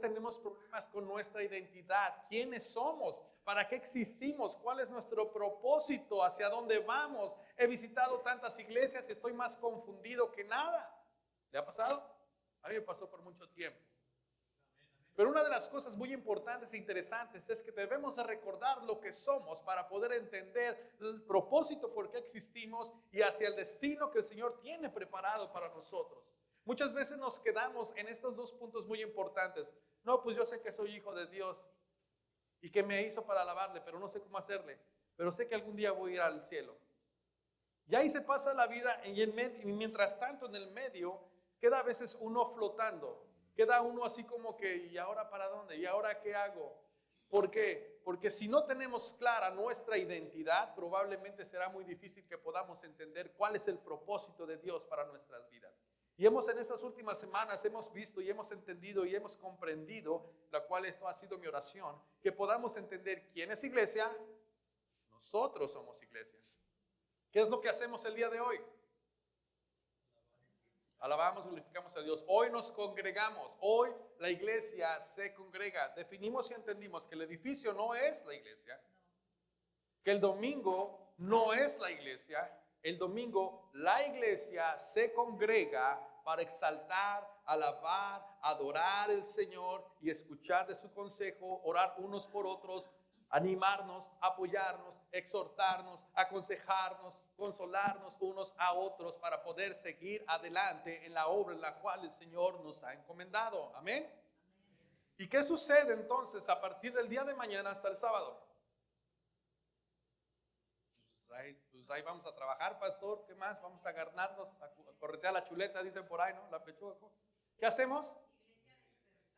tenemos problemas con nuestra identidad. ¿Quiénes somos? ¿Para qué existimos? ¿Cuál es nuestro propósito? ¿Hacia dónde vamos? He visitado tantas iglesias y estoy más confundido que nada. ¿Le ha pasado? A mí me pasó por mucho tiempo. Pero una de las cosas muy importantes e interesantes es que debemos de recordar lo que somos para poder entender el propósito por qué existimos y hacia el destino que el Señor tiene preparado para nosotros. Muchas veces nos quedamos en estos dos puntos muy importantes. No, pues yo sé que soy hijo de Dios y que me hizo para alabarle, pero no sé cómo hacerle. Pero sé que algún día voy a ir al cielo. Y ahí se pasa la vida y, y mientras tanto en el medio queda a veces uno flotando Queda uno así como que, ¿y ahora para dónde? ¿Y ahora qué hago? ¿Por qué? Porque si no tenemos clara nuestra identidad, probablemente será muy difícil que podamos entender cuál es el propósito de Dios para nuestras vidas. Y hemos en estas últimas semanas hemos visto y hemos entendido y hemos comprendido, la cual esto ha sido mi oración, que podamos entender quién es iglesia. Nosotros somos iglesia. ¿Qué es lo que hacemos el día de hoy? Alabamos, glorificamos a Dios. Hoy nos congregamos. Hoy la iglesia se congrega. Definimos y entendimos que el edificio no es la iglesia. Que el domingo no es la iglesia. El domingo la iglesia se congrega para exaltar, alabar, adorar al Señor y escuchar de su consejo, orar unos por otros, animarnos, apoyarnos, exhortarnos, aconsejarnos, consolarnos unos a otros para poder seguir adelante en la obra en la cual el Señor nos ha encomendado. Amén. ¿Y qué sucede entonces a partir del día de mañana hasta el sábado? Pues ahí, vamos a trabajar, pastor. ¿Qué más? Vamos a ganarnos, a corretear la chuleta, dicen por ahí, ¿no? La pechuga. ¿Qué hacemos?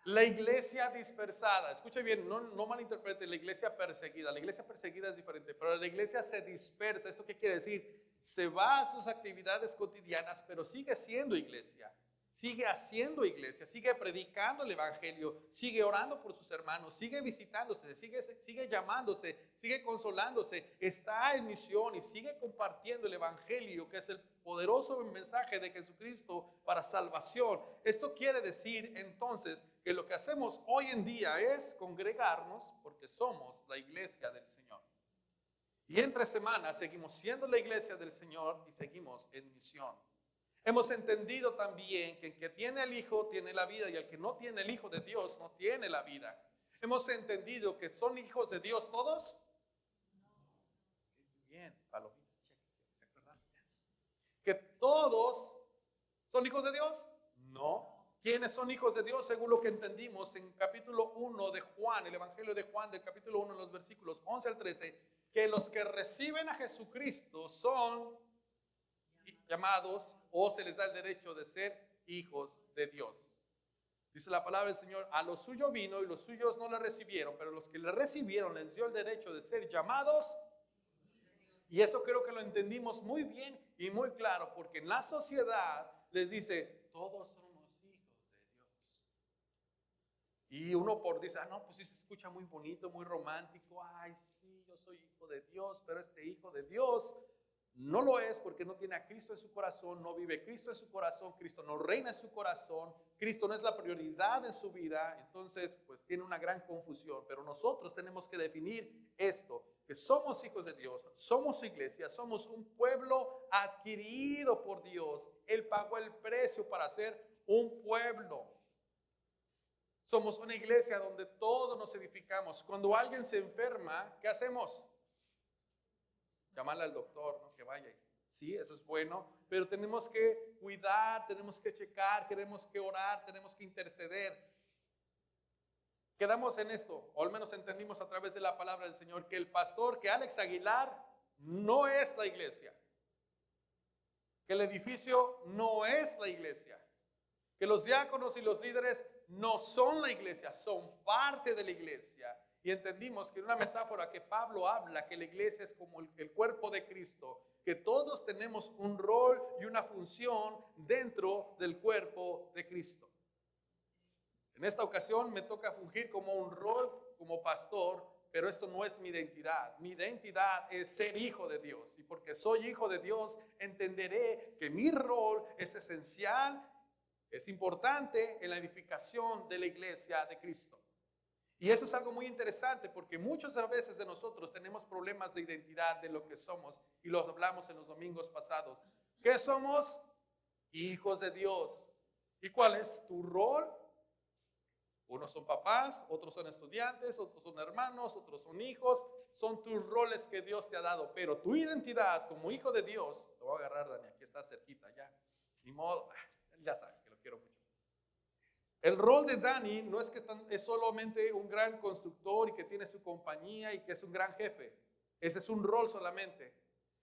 La iglesia dispersada, escuche bien, no, no malinterprete, la iglesia perseguida. La iglesia perseguida es diferente, pero la iglesia se dispersa. ¿Esto qué quiere decir? Se va a sus actividades cotidianas, pero sigue siendo iglesia sigue haciendo iglesia, sigue predicando el Evangelio, sigue orando por sus hermanos, sigue visitándose, sigue, sigue llamándose, sigue consolándose, está en misión y sigue compartiendo el Evangelio, que es el poderoso mensaje de Jesucristo para salvación. Esto quiere decir entonces que lo que hacemos hoy en día es congregarnos porque somos la iglesia del Señor. Y entre semanas seguimos siendo la iglesia del Señor y seguimos en misión. Hemos entendido también que el que tiene el Hijo tiene la vida y el que no tiene el Hijo de Dios no tiene la vida. Hemos entendido que son hijos de Dios todos. Bien, Que todos son hijos de Dios. No. ¿Quiénes son hijos de Dios? Según lo que entendimos en capítulo 1 de Juan, el Evangelio de Juan, del capítulo 1, los versículos 11 al 13, que los que reciben a Jesucristo son llamados o se les da el derecho de ser hijos de Dios. Dice la palabra del Señor, a los suyos vino y los suyos no le recibieron, pero los que le recibieron les dio el derecho de ser llamados. Y eso creo que lo entendimos muy bien y muy claro, porque en la sociedad les dice, todos somos hijos de Dios. Y uno por dice, ah, no, pues sí se escucha muy bonito, muy romántico, ay, sí, yo soy hijo de Dios, pero este hijo de Dios no lo es porque no tiene a Cristo en su corazón, no vive Cristo en su corazón, Cristo no reina en su corazón, Cristo no es la prioridad en su vida, entonces pues tiene una gran confusión. Pero nosotros tenemos que definir esto, que somos hijos de Dios, somos iglesia, somos un pueblo adquirido por Dios. Él pagó el precio para ser un pueblo. Somos una iglesia donde todos nos edificamos. Cuando alguien se enferma, ¿qué hacemos? llamarle al doctor, ¿no? Que vaya. Sí, eso es bueno, pero tenemos que cuidar, tenemos que checar, tenemos que orar, tenemos que interceder. Quedamos en esto, o al menos entendimos a través de la palabra del Señor, que el pastor, que Alex Aguilar no es la iglesia, que el edificio no es la iglesia, que los diáconos y los líderes no son la iglesia, son parte de la iglesia y entendimos que en una metáfora que Pablo habla, que la iglesia es como el, cuerpo de Cristo, que todos tenemos un rol y una función dentro del cuerpo de Cristo. En esta ocasión me toca fungir como un rol como pastor, pero esto no es mi identidad. Mi identidad es ser hijo de Dios. Y porque soy hijo de Dios, entenderé que mi rol es esencial Es importante en la edificación de la iglesia de Cristo. Y eso es algo muy interesante porque muchas veces de nosotros tenemos problemas de identidad de lo que somos y los hablamos en los domingos pasados. ¿Qué somos? Hijos de Dios. ¿Y cuál es tu rol? Unos son papás, otros son estudiantes, otros son hermanos, otros son hijos. Son tus roles que Dios te ha dado. Pero tu identidad como hijo de Dios, te voy a agarrar, Dani, aquí está cerquita ya. Ni modo, ah, ya sabe que lo quiero mucho. El rol de Dani no es que es solamente un gran constructor y que tiene su compañía y que es un gran jefe. Ese es un rol solamente.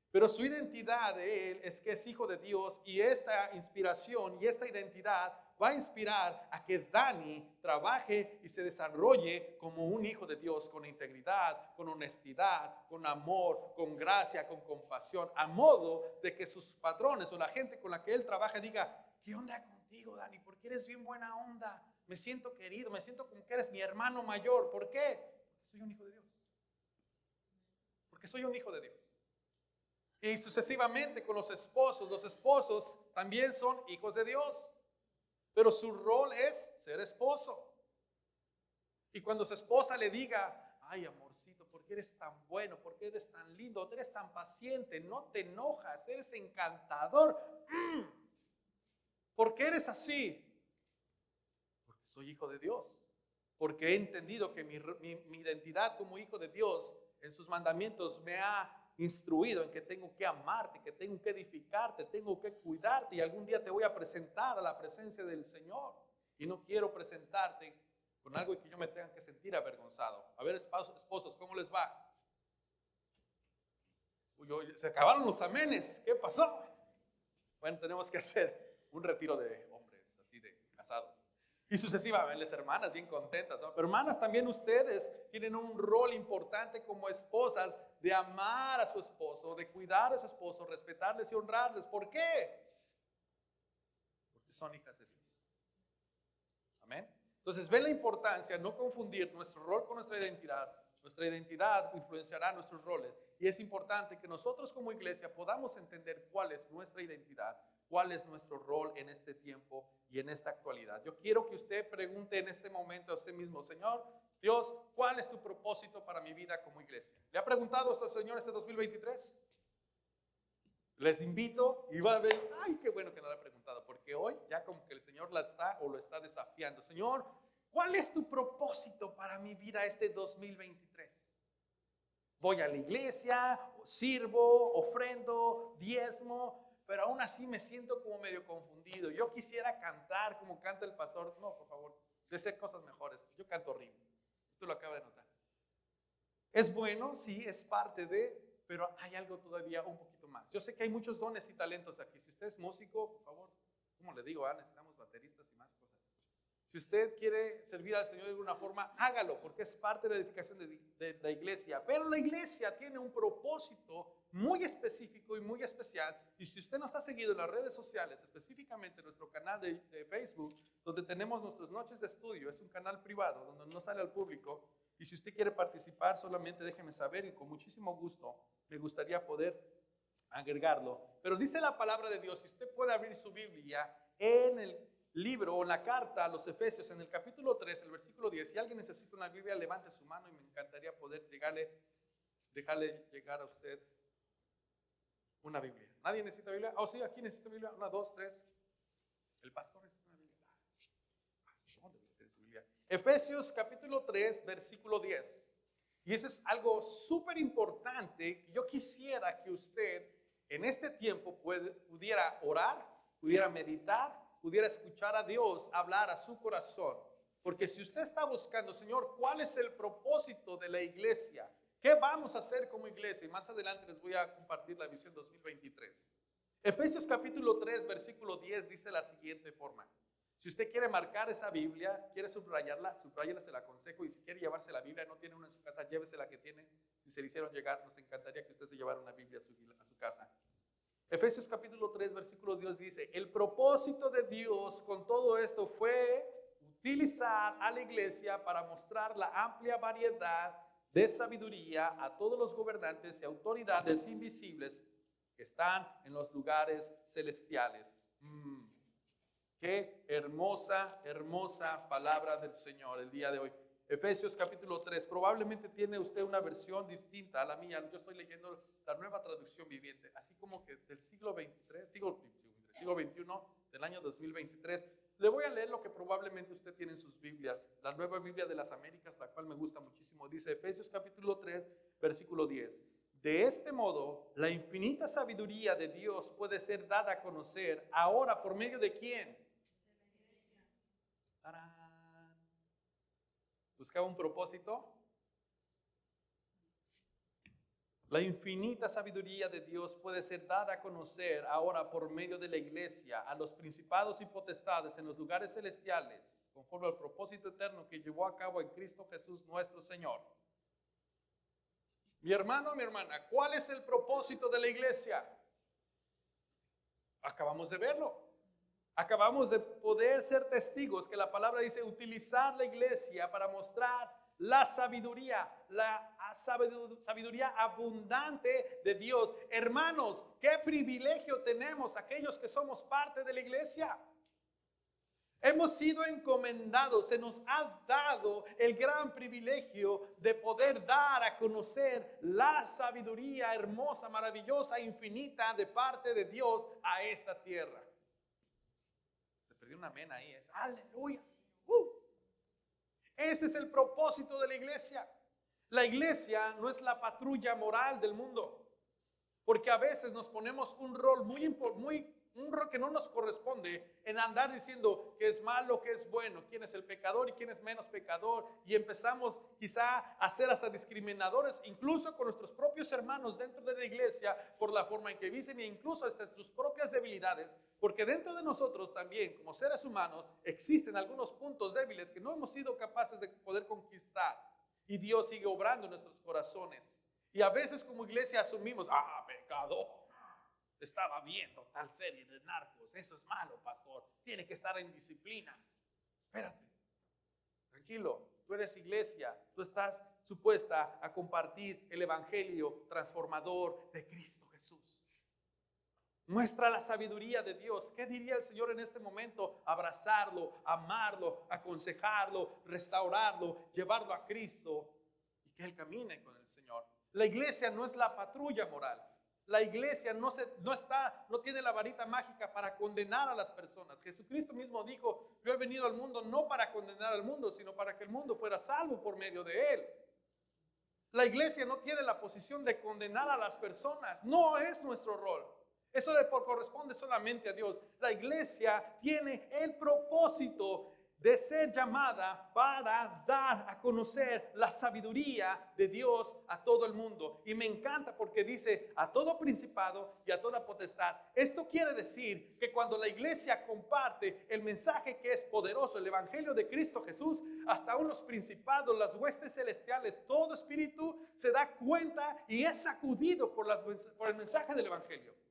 Pero su identidad de él es que es hijo de Dios y esta inspiración y esta identidad va a inspirar a que Dani trabaje y se desarrolle como un hijo de Dios con integridad, con honestidad, con amor, con gracia, con compasión, a modo de que sus patrones o la gente con la que él trabaja diga, ¿qué onda contigo, Dani? Porque eres bien buena onda. Me siento querido, me siento como que eres mi hermano mayor. ¿Por qué? Porque soy un hijo de Dios. Porque soy un hijo de Dios. Y sucesivamente con los esposos, los esposos también son hijos de Dios. Pero su rol es ser esposo. Y cuando su esposa le diga, ay amorcito, ¿por qué eres tan bueno? ¿Por qué eres tan lindo? ¿Eres tan paciente? No te enojas, eres encantador. Mm. ¿Por qué eres así? Porque soy hijo de Dios. Porque he entendido que mi, identidad como hijo de Dios en sus mandamientos me ha instruido en que tengo que amarte, que tengo que edificarte, tengo que cuidarte y algún día te voy a presentar a la presencia del Señor. Y no quiero presentarte con algo que yo me tenga que sentir avergonzado. A ver, esposos, ¿cómo les va? se acabaron los amenes. ¿Qué pasó? Bueno, tenemos que hacer un retiro de hombres, así de casados. Y sucesivamente, las hermanas bien contentas. Pero hermanas, también ustedes tienen un rol importante como esposas de amar a su esposo, de cuidar a su esposo, respetarles y honrarles. ¿Por qué? Porque son hijas de Dios. Amén. Entonces, ven la importancia, no confundir nuestro rol con nuestra identidad. Nuestra identidad influenciará nuestros roles. Y es importante que nosotros como iglesia podamos entender cuál es nuestra identidad cuál es nuestro rol en este tiempo y en esta actualidad. Yo quiero que usted pregunte en este momento a usted mismo, Señor, Dios, ¿cuál es tu propósito para mi vida como iglesia? ¿Le ha preguntado a Señor este 2023? Les invito y va a ver, ay, qué bueno que no le ha preguntado, porque hoy ya como que el Señor la está o lo está desafiando. Señor, ¿cuál es tu propósito para mi vida este 2023? Voy a la iglesia, sirvo, ofrendo, diezmo, pero aún así me siento como medio confundido. Yo quisiera cantar como canta el pastor. No, por favor, desee cosas mejores. Yo canto horrible. Usted lo acaba de notar. Es bueno, sí, es parte de, pero hay algo todavía un poquito más. Yo sé que hay muchos dones y talentos aquí. Si usted es músico, por favor, como le digo, ah, necesitamos bateristas y más cosas. Si usted quiere servir al Señor de alguna forma, hágalo, porque es parte de la edificación de, de la iglesia. Pero la iglesia tiene un propósito muy específico y muy especial. Y si usted nos ha seguido en las redes sociales, específicamente nuestro canal de, Facebook, donde tenemos nuestras noches de estudio, es un canal privado donde no sale al público. Y si usted quiere participar, solamente déjeme saber y con muchísimo gusto me gustaría poder agregarlo. Pero dice la palabra de Dios, si usted puede abrir su Biblia en el libro o la carta a los Efesios, en el capítulo 3, el versículo 10, si alguien necesita una Biblia, levante su mano y me encantaría poder llegarle, dejarle llegar a usted una Biblia. ¿Nadie necesita Biblia? Oh, sí, aquí necesita Biblia. Una, dos, tres. El pastor necesita una Biblia. Biblia? Efesios capítulo 3, versículo 10. Y eso es algo súper importante. Yo quisiera que usted en este tiempo pudiera orar, pudiera meditar, pudiera escuchar a Dios hablar a su corazón. Porque si usted está buscando, Señor, ¿cuál es el propósito de la iglesia? ¿Qué vamos a hacer como iglesia? Y más adelante les voy a compartir la visión 2023. Efesios capítulo 3, versículo 10 dice la siguiente forma. Si usted quiere marcar esa Biblia, quiere subrayarla, subrayarla, se la aconsejo. Y si quiere llevarse la Biblia, no tiene una en su casa, llévese la que tiene. Si se le hicieron llegar, nos encantaría que usted se llevara una Biblia a su, a su casa. Efesios capítulo 3, versículo 10 dice, el propósito de Dios con todo esto fue utilizar a la iglesia para mostrar la amplia variedad de sabiduría a todos los gobernantes y autoridades invisibles que están en los lugares celestiales. Mm, Qué hermosa, hermosa palabra del Señor el día de hoy. Efesios capítulo 3. Probablemente tiene usted una versión distinta a la mía. Yo estoy leyendo la nueva traducción viviente, así como que del siglo 23, siglo, siglo 21, del año 2023. Le voy a leer lo que probablemente usted tiene en sus Biblias. La nueva Biblia de las Américas, la cual me gusta muchísimo, dice Efesios capítulo 3, versículo 10. De este modo, la infinita sabiduría de Dios puede ser dada a conocer ahora por medio de quién? Buscaba un propósito. La infinita sabiduría de Dios puede ser dada a conocer ahora por medio de la iglesia a los principados y potestades en los lugares celestiales, conforme al propósito eterno que llevó a cabo en Cristo Jesús nuestro Señor. Mi hermano, mi hermana, ¿cuál es el propósito de la iglesia? Acabamos de verlo. Acabamos de poder ser testigos que la palabra dice utilizar la iglesia para mostrar la sabiduría, la sabiduría abundante de Dios. Hermanos, qué privilegio tenemos aquellos que somos parte de la iglesia. Hemos sido encomendados, se nos ha dado el gran privilegio de poder dar a conocer la sabiduría hermosa, maravillosa, infinita de parte de Dios a esta tierra un amén ahí, es aleluya. Uh. Ese es el propósito de la iglesia. La iglesia no es la patrulla moral del mundo, porque a veces nos ponemos un rol muy, muy un rol que no nos corresponde en andar diciendo que es malo, que es bueno, quién es el pecador y quién es menos pecador. Y empezamos quizá a ser hasta discriminadores, incluso con nuestros propios hermanos dentro de la iglesia, por la forma en que dicen e incluso hasta sus propias debilidades, porque dentro de nosotros también, como seres humanos, existen algunos puntos débiles que no hemos sido capaces de poder conquistar. Y Dios sigue obrando en nuestros corazones. Y a veces como iglesia asumimos, ah, pecado estaba viendo tal serie de narcos. Eso es malo, pastor. Tiene que estar en disciplina. Espérate. Tranquilo. Tú eres iglesia. Tú estás supuesta a compartir el evangelio transformador de Cristo Jesús. Muestra la sabiduría de Dios. ¿Qué diría el Señor en este momento? Abrazarlo, amarlo, aconsejarlo, restaurarlo, llevarlo a Cristo y que Él camine con el Señor. La iglesia no es la patrulla moral. La iglesia no, se, no está, no tiene la varita mágica para condenar a las personas. Jesucristo mismo dijo, yo he venido al mundo no para condenar al mundo, sino para que el mundo fuera salvo por medio de él. La iglesia no tiene la posición de condenar a las personas, no es nuestro rol. Eso le corresponde solamente a Dios. La iglesia tiene el propósito de ser llamada para dar a conocer la sabiduría de Dios a todo el mundo. Y me encanta porque dice a todo principado y a toda potestad. Esto quiere decir que cuando la iglesia comparte el mensaje que es poderoso, el Evangelio de Cristo Jesús, hasta unos principados, las huestes celestiales, todo espíritu se da cuenta y es sacudido por, por el mensaje del Evangelio.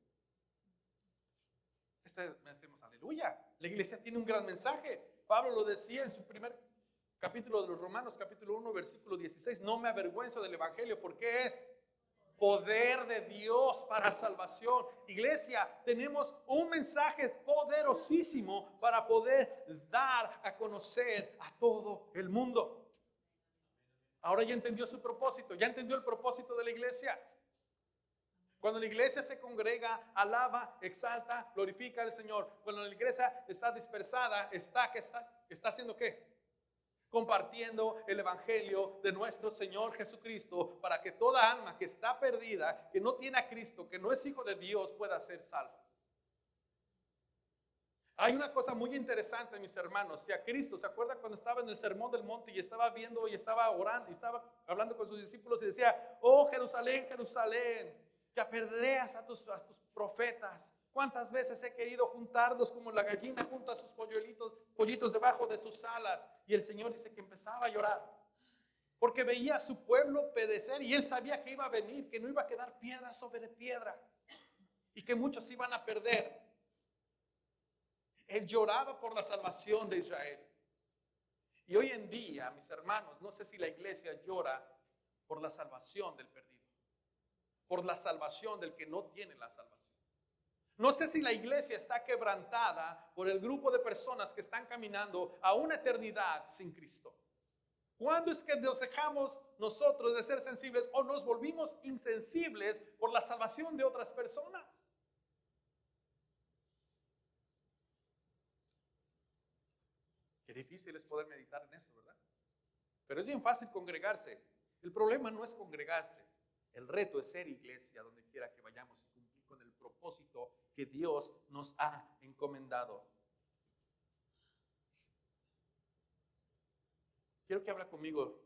Este, decimos, aleluya. La iglesia tiene un gran mensaje. Pablo lo decía en su primer capítulo de los Romanos, capítulo 1, versículo 16, no me avergüenzo del Evangelio porque es poder de Dios para salvación. Iglesia, tenemos un mensaje poderosísimo para poder dar a conocer a todo el mundo. Ahora ya entendió su propósito, ya entendió el propósito de la iglesia. Cuando la iglesia se congrega, alaba, exalta, glorifica al Señor. Cuando la iglesia está dispersada, está, que está, está haciendo qué? Compartiendo el Evangelio de nuestro Señor Jesucristo para que toda alma que está perdida, que no tiene a Cristo, que no es hijo de Dios, pueda ser salva. Hay una cosa muy interesante, mis hermanos, que a Cristo, ¿se acuerda cuando estaba en el sermón del monte y estaba viendo y estaba orando y estaba hablando con sus discípulos y decía, oh Jerusalén, Jerusalén, que apedreas a tus, a tus profetas. ¿Cuántas veces he querido juntarlos como la gallina junta a sus polluelitos, pollitos debajo de sus alas? Y el Señor dice que empezaba a llorar. Porque veía a su pueblo pedecer y él sabía que iba a venir, que no iba a quedar piedra sobre piedra y que muchos iban a perder. Él lloraba por la salvación de Israel. Y hoy en día, mis hermanos, no sé si la iglesia llora por la salvación del perdido por la salvación del que no tiene la salvación. No sé si la iglesia está quebrantada por el grupo de personas que están caminando a una eternidad sin Cristo. ¿Cuándo es que nos dejamos nosotros de ser sensibles o nos volvimos insensibles por la salvación de otras personas? Qué difícil es poder meditar en eso, ¿verdad? Pero es bien fácil congregarse. El problema no es congregarse. El reto es ser iglesia donde quiera que vayamos y cumplir con el propósito que Dios nos ha encomendado. Quiero que abra conmigo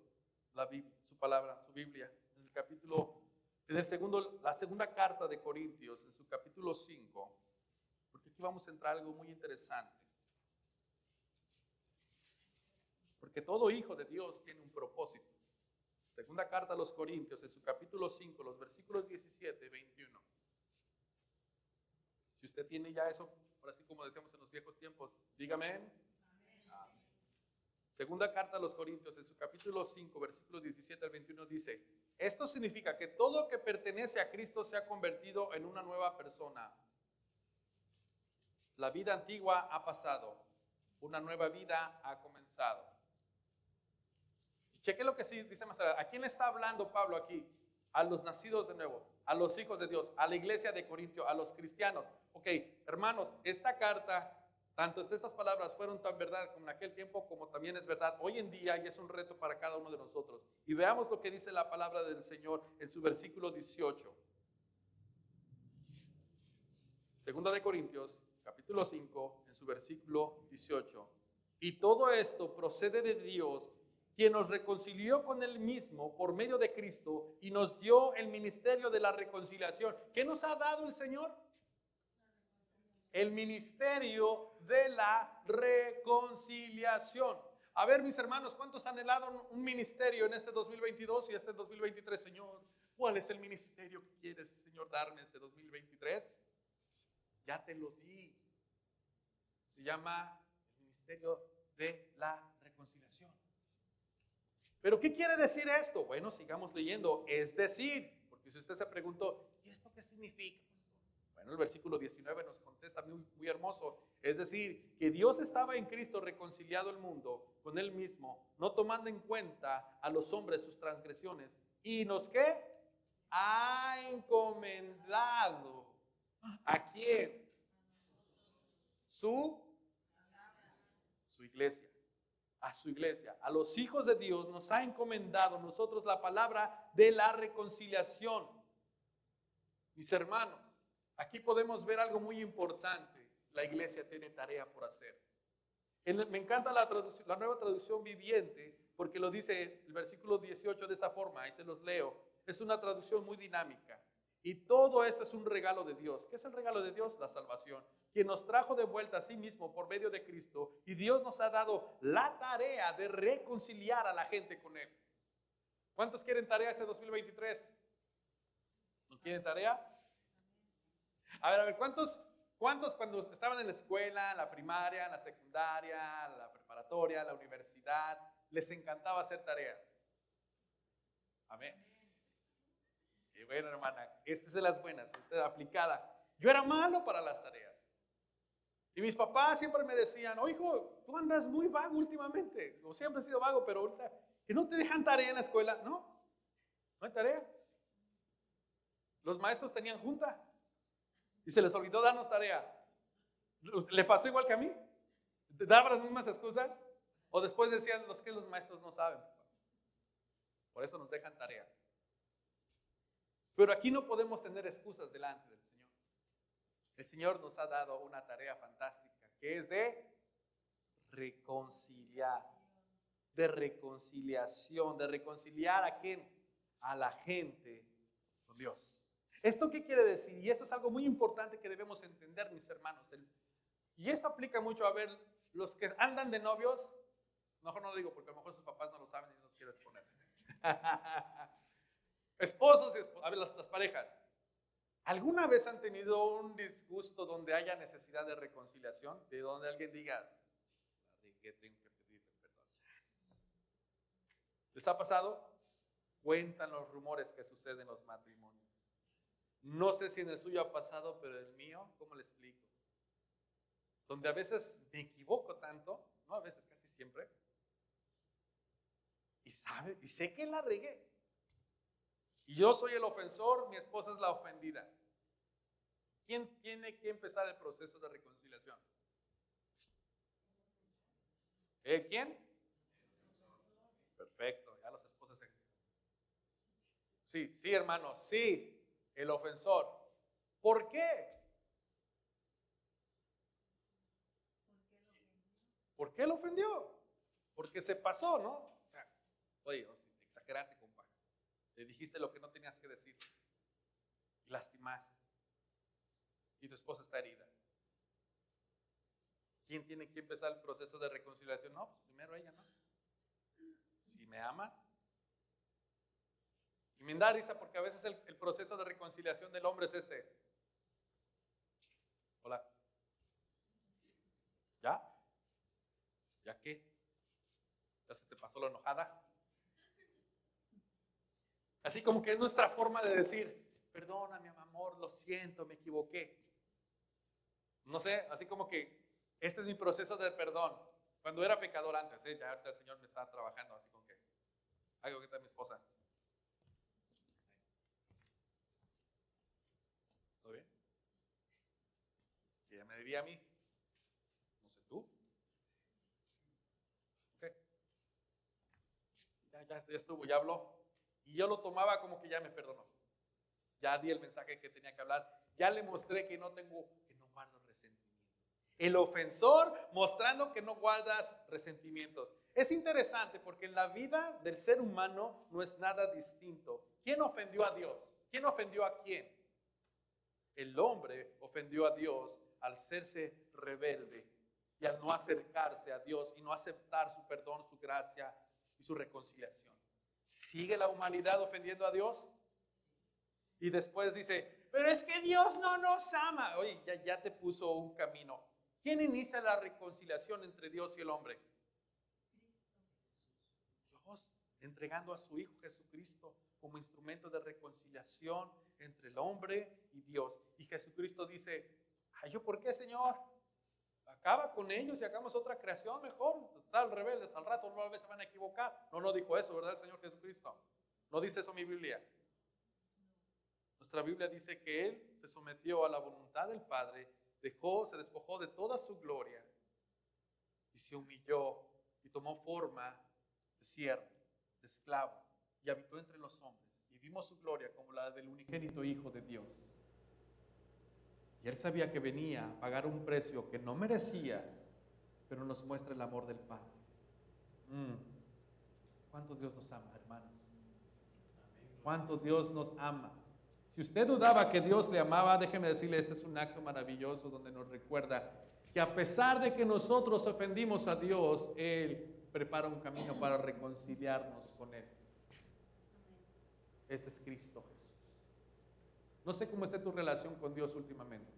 su palabra, su Biblia, en el capítulo, en el segundo, la segunda carta de Corintios, en su capítulo 5, porque aquí vamos a entrar algo muy interesante. Porque todo hijo de Dios tiene un propósito. Segunda carta a los Corintios, en su capítulo 5, los versículos 17 y 21. Si usted tiene ya eso, por así como decíamos en los viejos tiempos, dígame. Segunda carta a los Corintios, en su capítulo 5, versículos 17 al 21, dice, esto significa que todo que pertenece a Cristo se ha convertido en una nueva persona. La vida antigua ha pasado, una nueva vida ha comenzado. Cheque lo que sí dice más. ¿A quién está hablando Pablo aquí? A los nacidos de nuevo, a los hijos de Dios, a la iglesia de Corintio, a los cristianos. Ok, hermanos, esta carta tanto estas palabras fueron tan verdad como en aquel tiempo, como también es verdad hoy en día y es un reto para cada uno de nosotros. Y veamos lo que dice la palabra del Señor en su versículo 18. Segunda de Corintios, capítulo 5, en su versículo 18. Y todo esto procede de Dios, quien nos reconcilió con Él mismo por medio de Cristo y nos dio el ministerio de la reconciliación. ¿Qué nos ha dado el Señor? el ministerio de la reconciliación. A ver, mis hermanos, ¿cuántos han anhelado un ministerio en este 2022 y este 2023, Señor? ¿Cuál es el ministerio que quieres, Señor, darme este 2023? Ya te lo di. Se llama el ministerio de la reconciliación. Pero ¿qué quiere decir esto? Bueno, sigamos leyendo. Es decir, porque si usted se preguntó, ¿y esto qué significa? el versículo 19 nos contesta muy, muy hermoso. Es decir, que Dios estaba en Cristo reconciliado el mundo con Él mismo, no tomando en cuenta a los hombres sus transgresiones. ¿Y nos qué? Ha encomendado. ¿A quién? Su, su iglesia. A su iglesia. A los hijos de Dios nos ha encomendado nosotros la palabra de la reconciliación. Mis hermanos, Aquí podemos ver algo muy importante. La iglesia tiene tarea por hacer. me encanta la, nueva traducción viviente porque lo dice el versículo 18 de esa forma, ahí se los leo. Es una traducción muy dinámica. Y todo esto es un regalo de Dios. ¿Qué es el regalo de Dios? La salvación. Quien nos trajo de vuelta a sí mismo por medio de Cristo. Y Dios nos ha dado la tarea de reconciliar a la gente con Él. ¿Cuántos quieren tarea este 2023? ¿No quieren tarea? A ver, a ver, ¿cuántos, cuántos cuando estaban en la escuela, la primaria, la secundaria, la preparatoria, la universidad, les encantaba hacer tareas? Amén. Qué bueno, hermana. Esta es de las buenas, esta es aplicada. Yo era malo para las tareas. Y mis papás siempre me decían, oh hijo, tú andas muy vago últimamente. O siempre he sido vago, pero ahorita, que no te dejan tarea en la escuela. No, no hay tarea. Los maestros tenían junta y se les olvidó darnos tarea. ¿Le pasó igual que a mí? ¿Daba las mismas excusas? ¿O después decían los que los maestros no saben? Por eso nos dejan tarea. Pero aquí no podemos tener excusas delante del Señor. El Señor nos ha dado una tarea fantástica, que es de reconciliar, de reconciliación, de reconciliar a quién? A la gente con Dios. ¿Esto qué quiere decir? Y esto es algo muy importante que debemos entender, mis hermanos. Y esto aplica mucho a ver los que andan de novios. Mejor no lo digo porque a lo mejor sus papás no lo saben y no los quiero exponer. Esposos, a ver, las, parejas. ¿Alguna vez han tenido un disgusto donde haya necesidad de reconciliación? De donde alguien diga, tengo que pedir perdón. ¿Les ha pasado? Cuentan los rumores que suceden en los matrimonios No sé si en el suyo ha pasado, pero en el mío, ¿cómo le explico? Donde a veces me equivoco tanto, no a veces, casi siempre, y sabe, y sé que la regué. Y yo soy el ofensor, mi esposa es la ofendida. ¿Quién tiene que empezar el proceso de reconciliación? ¿El quién? Perfecto, ya los esposos. Sí, sí, hermano, sí, el ofensor. ¿Por qué? ¿Por qué lo ofendió? Porque se pasó, ¿no? O sea, oye, exageraste. Le dijiste lo que no tenías que decir. Y lastimaste. Y tu esposa está herida. ¿Quién tiene que empezar el proceso de reconciliación? No, pues primero ella, ¿no? Si me ama. Y me da risa porque a veces el, el proceso de reconciliación del hombre es este. Hola. ¿Ya? ¿Ya qué? ¿Ya se te pasó la enojada? Así como que es nuestra forma de decir, perdóname, amor, lo siento, me equivoqué. No sé, así como que este es mi proceso de perdón. Cuando era pecador antes, ¿eh? ya ahorita el Señor me está trabajando así con que, algo que está mi esposa. ¿Todo bien? Y ella me diría a mí, no sé tú. Ok. Ya, ya, ya estuvo, ya habló. Y yo lo tomaba como que ya me perdonó. Ya di el mensaje que tenía que hablar. Ya le mostré que no tengo, que no guardo resentimientos. El ofensor mostrando que no guardas resentimientos. Es interesante porque en la vida del ser humano no es nada distinto. ¿Quién ofendió a Dios? ¿Quién ofendió a quién? El hombre ofendió a Dios al serse rebelde y al no acercarse a Dios y no aceptar su perdón, su gracia y su reconciliación. ¿Sigue la humanidad ofendiendo a Dios? Y después dice, pero es que Dios no nos ama. Oye, ya, te puso un camino. ¿Quién inicia la reconciliación entre Dios y el hombre? Dios, entregando a su Hijo Jesucristo como instrumento de reconciliación entre el hombre y Dios. Y Jesucristo dice, ay, ¿yo por qué, Señor? Acaba con ellos y hagamos otra creación mejor. Total, rebeldes, al rato no vez se van a equivocar. No, no dijo eso, ¿verdad, el Señor Jesucristo? No dice eso mi Biblia. Nuestra Biblia dice que Él se sometió a la voluntad del Padre, dejó, se despojó de toda su gloria y se humilló y tomó forma de siervo, de esclavo y habitó entre los hombres. Y vimos su gloria como la del unigénito Hijo de Dios. Y él sabía que venía a pagar un precio que no merecía, pero nos muestra el amor del Padre. Mm. ¿Cuánto Dios nos ama, hermanos? ¿Cuánto Dios nos ama? Si usted dudaba que Dios le amaba, déjeme decirle, este es un acto maravilloso donde nos recuerda que a pesar de que nosotros ofendimos a Dios, Él prepara un camino para reconciliarnos con Él. Este es Cristo Jesús. No sé cómo esté tu relación con Dios últimamente,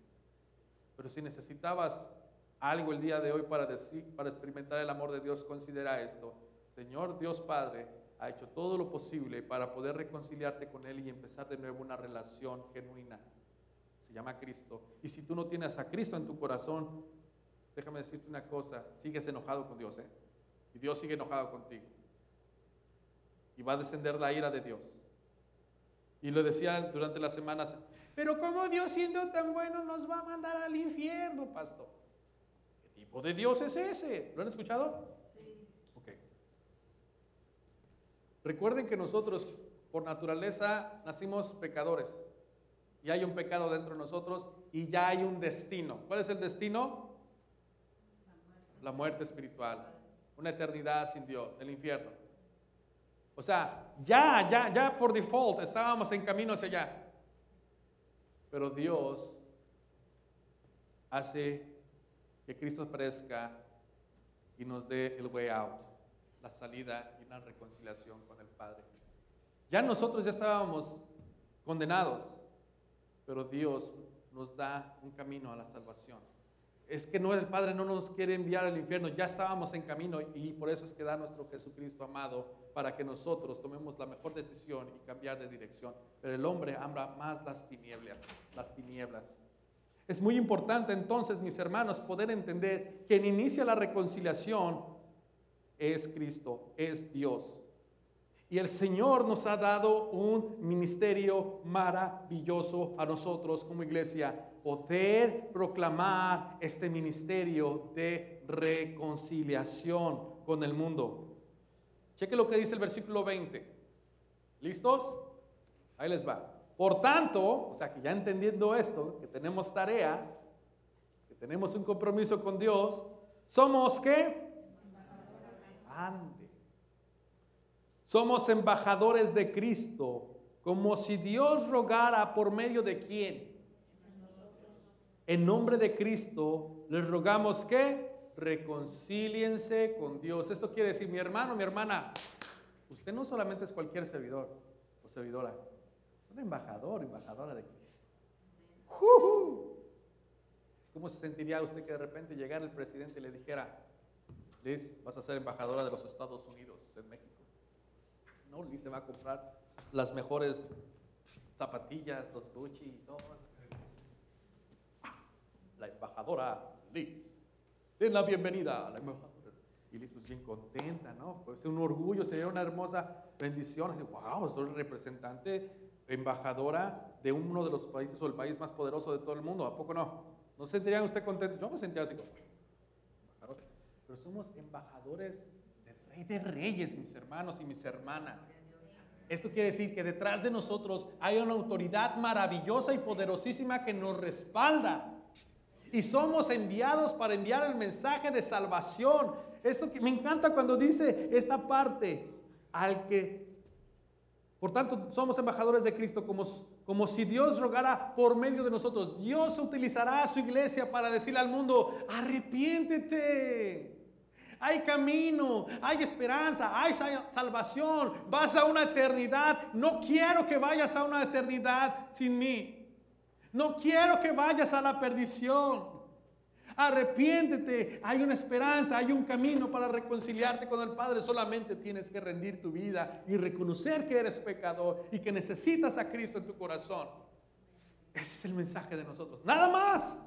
pero si necesitabas algo el día de hoy para, decir, para experimentar el amor de Dios, considera esto. Señor Dios Padre ha hecho todo lo posible para poder reconciliarte con Él y empezar de nuevo una relación genuina. Se llama Cristo. Y si tú no tienes a Cristo en tu corazón, déjame decirte una cosa, sigues enojado con Dios, ¿eh? Y Dios sigue enojado contigo. Y va a descender la ira de Dios. Y lo decían durante las semanas, pero ¿cómo Dios siendo tan bueno nos va a mandar al infierno, pastor? ¿Qué tipo de Dios es ese? ¿Lo han escuchado? Sí. Ok. Recuerden que nosotros por naturaleza nacimos pecadores. Y hay un pecado dentro de nosotros y ya hay un destino. ¿Cuál es el destino? La muerte espiritual. Una eternidad sin Dios, el infierno. O sea, ya, ya, ya por default estábamos en camino hacia allá. Pero Dios hace que Cristo aparezca y nos dé el way out, la salida y una reconciliación con el Padre. Ya nosotros ya estábamos condenados, pero Dios nos da un camino a la salvación. es que no, el Padre no nos quiere enviar al infierno, ya estábamos en camino y por eso es que da nuestro Jesucristo amado para que nosotros tomemos la mejor decisión y cambiar de dirección. Pero el hombre ama más las tinieblas, las tinieblas. Es muy importante entonces, mis hermanos, poder entender quien inicia la reconciliación es Cristo, es Dios. Y el Señor nos ha dado un ministerio maravilloso a nosotros como iglesia poder proclamar este ministerio de reconciliación con el mundo. Cheque lo que dice el versículo 20. ¿Listos? Ahí les va. Por tanto, o sea que ya entendiendo esto, que tenemos tarea, que tenemos un compromiso con Dios, somos qué? Ande. Somos embajadores de Cristo, como si Dios rogara por medio de quién? En nombre de Cristo les rogamos que reconcíliense con Dios. Esto quiere decir, mi hermano, mi hermana, usted no solamente es cualquier servidor o servidora, un embajador, embajadora de Cristo. ¿Cómo se sentiría usted que de repente llegara el presidente y le dijera, Liz, vas a ser embajadora de los Estados Unidos en México? No, Liz se va a comprar las mejores zapatillas, los Gucci, todo la embajadora Liz. Den la bienvenida a la embajadora. Y Liz, pues bien contenta, ¿no? Pues un orgullo, sería una hermosa bendición. Así, wow, soy representante, embajadora de uno de los países o el país más poderoso de todo el mundo. ¿A poco no? ¿No sentirían usted contento? Yo me sentía así como, pero somos embajadores del Rey de Reyes, mis hermanos y mis hermanas. Esto quiere decir que detrás de nosotros hay una autoridad maravillosa y poderosísima que nos respalda y somos enviados para enviar el mensaje de salvación. Esto que me encanta cuando dice esta parte, al que, por tanto, somos embajadores de Cristo, como, como si Dios rogara por medio de nosotros. Dios utilizará a su iglesia para decirle al mundo, arrepiéntete. Hay camino, hay esperanza, hay salvación. Vas a una eternidad. No quiero que vayas a una eternidad sin mí. No quiero que vayas a la perdición. Arrepiéntete, hay una esperanza, hay un camino para reconciliarte con el Padre. Solamente tienes que rendir tu vida y reconocer que eres pecador y que necesitas a Cristo en tu corazón. Ese es el mensaje de nosotros. Nada más.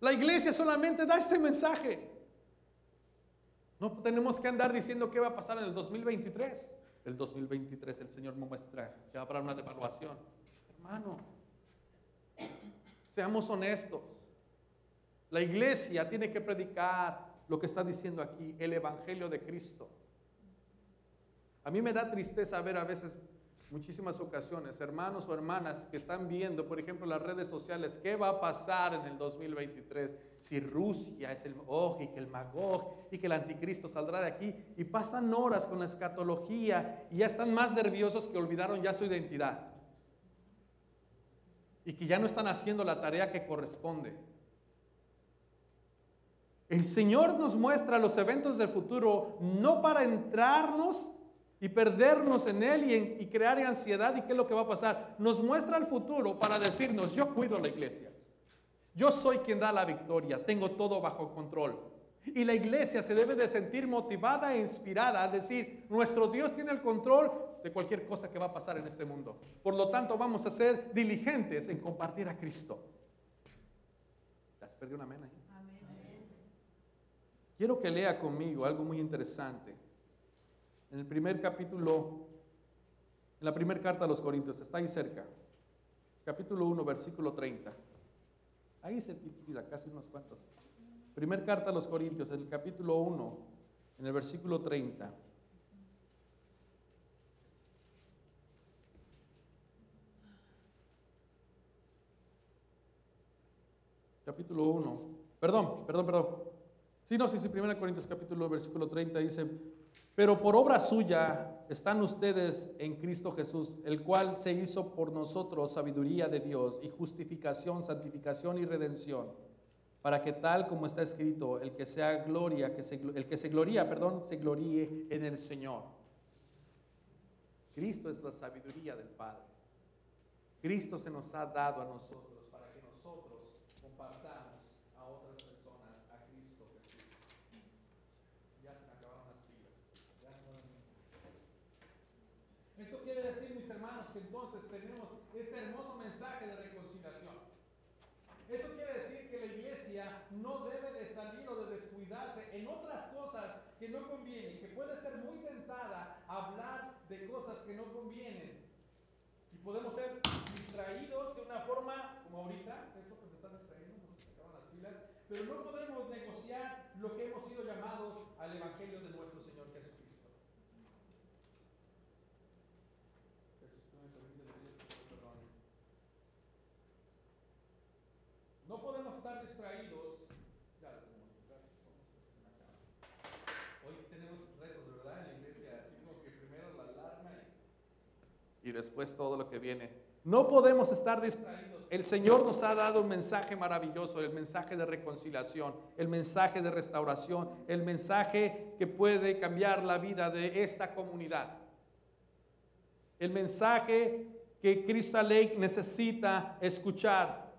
La iglesia solamente da este mensaje. No tenemos que andar diciendo qué va a pasar en el 2023. El 2023 el Señor me muestra que habrá una devaluación. Hermano, Seamos honestos. La iglesia tiene que predicar lo que está diciendo aquí, el Evangelio de Cristo. A mí me da tristeza ver a veces, muchísimas ocasiones, hermanos o hermanas que están viendo, por ejemplo, las redes sociales, qué va a pasar en el 2023 si Rusia es el oh, y que el Magog y que el anticristo saldrá de aquí y pasan horas con la escatología y ya están más nerviosos que olvidaron ya su identidad y que ya no están haciendo la tarea que corresponde. El Señor nos muestra los eventos del futuro no para entrarnos y perdernos en Él y, crear ansiedad y qué es lo que va a pasar. Nos muestra el futuro para decirnos, yo cuido la iglesia. Yo soy quien da la victoria, tengo todo bajo control. Y la iglesia se debe de sentir motivada e inspirada a decir, nuestro Dios tiene el control de cualquier cosa que va a pasar en este mundo. Por lo tanto, vamos a ser diligentes en compartir a Cristo. ¿Te has perdido una amén ahí? Quiero que lea conmigo algo muy interesante. En el primer capítulo, en la primera carta a los Corintios, está ahí cerca. Capítulo 1, versículo 30. Ahí se titula casi unos cuantos. Primer carta a los Corintios, en el capítulo 1, en el versículo 30. Capítulo 1. Perdón, perdón, perdón. Sí, no, sí, sí, 1 Corintios capítulo 1, versículo 30 dice, pero por obra suya están ustedes en Cristo Jesús, el cual se hizo por nosotros sabiduría de Dios y justificación, santificación y redención para que tal como está escrito, el que sea gloria, que se, el que se gloría, perdón, se gloríe en el Señor. Cristo es la sabiduría del Padre. Cristo se nos ha dado a nosotros para que nosotros compartamos a Esto quiere decir, mis hermanos, que entonces tenemos este hermoso mensaje de reconciliación. Esto quiere decir que la iglesia no debe de salir o de descuidarse en otras cosas que no convienen, que puede ser muy tentada a hablar de cosas que no convienen. Y podemos ser distraídos de una forma como ahorita, esto que me están distrayendo, nos acaban las filas, pero no podemos negociar lo que hemos sido llamados al Evangelio de nuestro Señor Jesucristo. No podemos estar distraídos. Ya lo tenemos Hoy sí tenemos retos, ¿verdad? En la iglesia, así como que primero la alarma después todo lo que viene. No podemos estar distraídos. El Señor nos ha dado un mensaje maravilloso, el mensaje de reconciliación, el mensaje de restauración, el mensaje que puede cambiar la vida de esta comunidad. El mensaje que Crystal Lake necesita escuchar.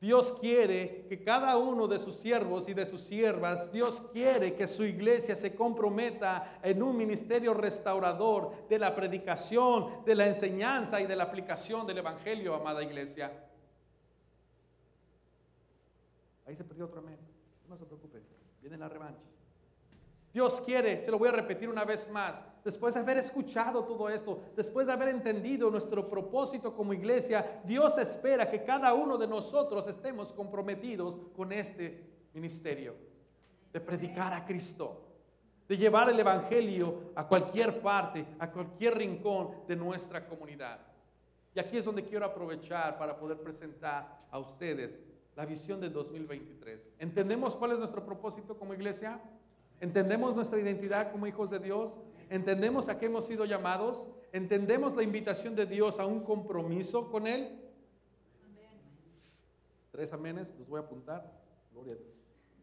Dios quiere que cada uno de sus siervos y de sus siervas, Dios quiere que su iglesia se comprometa en un ministerio restaurador de la predicación, de la enseñanza y de la aplicación del Evangelio, amada iglesia. Ahí se perdió otro amén. No se preocupe, viene la revancha. Dios quiere, se lo voy a repetir una vez más, después de haber escuchado todo esto, después de haber entendido nuestro propósito como iglesia, Dios espera que cada uno de nosotros estemos comprometidos con este ministerio, de predicar a Cristo, de llevar el Evangelio a cualquier parte, a cualquier rincón de nuestra comunidad. Y aquí es donde quiero aprovechar para poder presentar a ustedes la visión de 2023. ¿Entendemos cuál es nuestro propósito como iglesia? ¿Entendemos nuestra identidad como hijos de Dios? ¿Entendemos a qué hemos sido llamados? ¿Entendemos la invitación de Dios a un compromiso con Él? Tres amenes, los voy a apuntar. Gloria a Dios.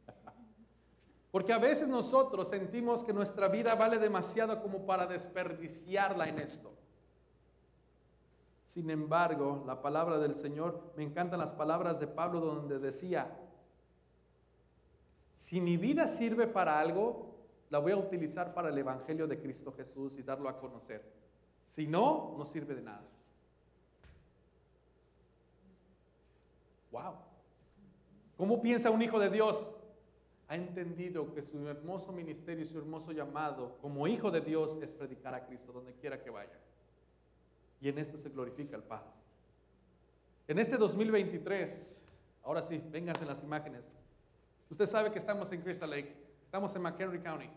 Porque a veces nosotros sentimos que nuestra vida vale demasiado como para desperdiciarla en esto. Sin embargo, la palabra del Señor, me encantan las palabras de Pablo donde decía, si mi vida sirve para algo, la voy a utilizar para el Evangelio de Cristo Jesús y darlo a conocer. Si no, no sirve de nada. Wow. ¿Cómo piensa un hijo de Dios? Ha entendido que su hermoso ministerio y su hermoso llamado como hijo de Dios es predicar a Cristo donde quiera que vaya. Y en esto se glorifica el Padre. En este 2023, ahora sí, vénganse las imágenes. Usted sabe que estamos en Crystal Lake, estamos en McHenry County.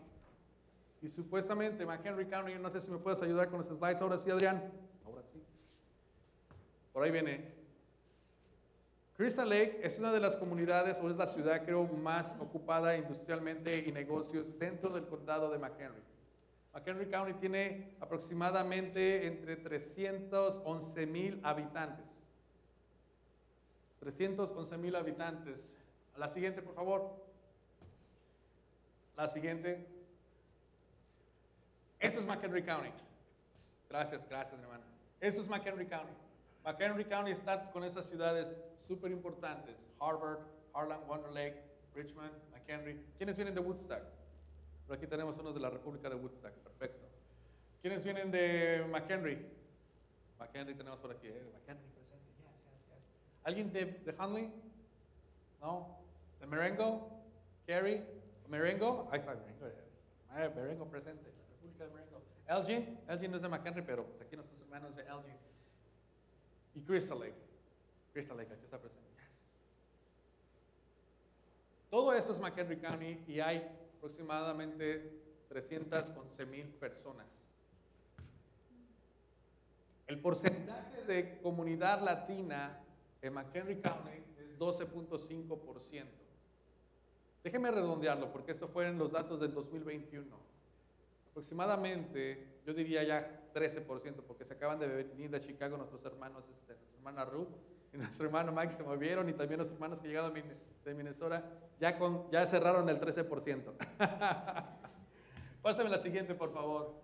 Y supuestamente McHenry County, no sé si me puedes ayudar con los slides ahora sí, Adrián. Ahora sí. Por ahí viene. Crystal Lake es una de las comunidades, o es la ciudad creo más ocupada industrialmente y negocios dentro del condado de McHenry. McHenry County tiene aproximadamente entre 311 mil habitantes. 311 mil habitantes. La siguiente, por favor. La siguiente. Eso es McHenry County. Gracias, gracias, hermano. Eso es McHenry County. McHenry County está con esas ciudades súper importantes. Harvard, Harlan, Wonder Lake, Richmond, McHenry. ¿Quiénes vienen de Woodstock? Por aquí tenemos unos de la República de Woodstock. Perfecto. ¿Quiénes vienen de McHenry? McHenry tenemos por aquí. Eh, McHenry presente. Yes, yes, yes. ¿Alguien de, de Hunley? ¿No? ¿De Merengo? ¿Kerry? ¿Merengo? Ahí está Merengo. Ah, Merengo presente. La República de Merengo. Elgin. Elgin no es de McHenry, pero aquí nuestros hermanos de Elgin. Y Crystal Lake. Crystal Lake, aquí está presente. Yes. Todo esto es McHenry County y hay aproximadamente 311 mil personas. El porcentaje de comunidad latina en McHenry County es 12.5%. Déjeme redondearlo porque esto fueron los datos del 2021. Aproximadamente, yo diría ya 13%, porque se acaban de venir de Chicago nuestros hermanos, este, nuestra hermana Ruth y nuestro hermano Mike se movieron y también los hermanos que llegaron de Minnesota ya, con, cerraron el 13%. Pásame la siguiente, por favor,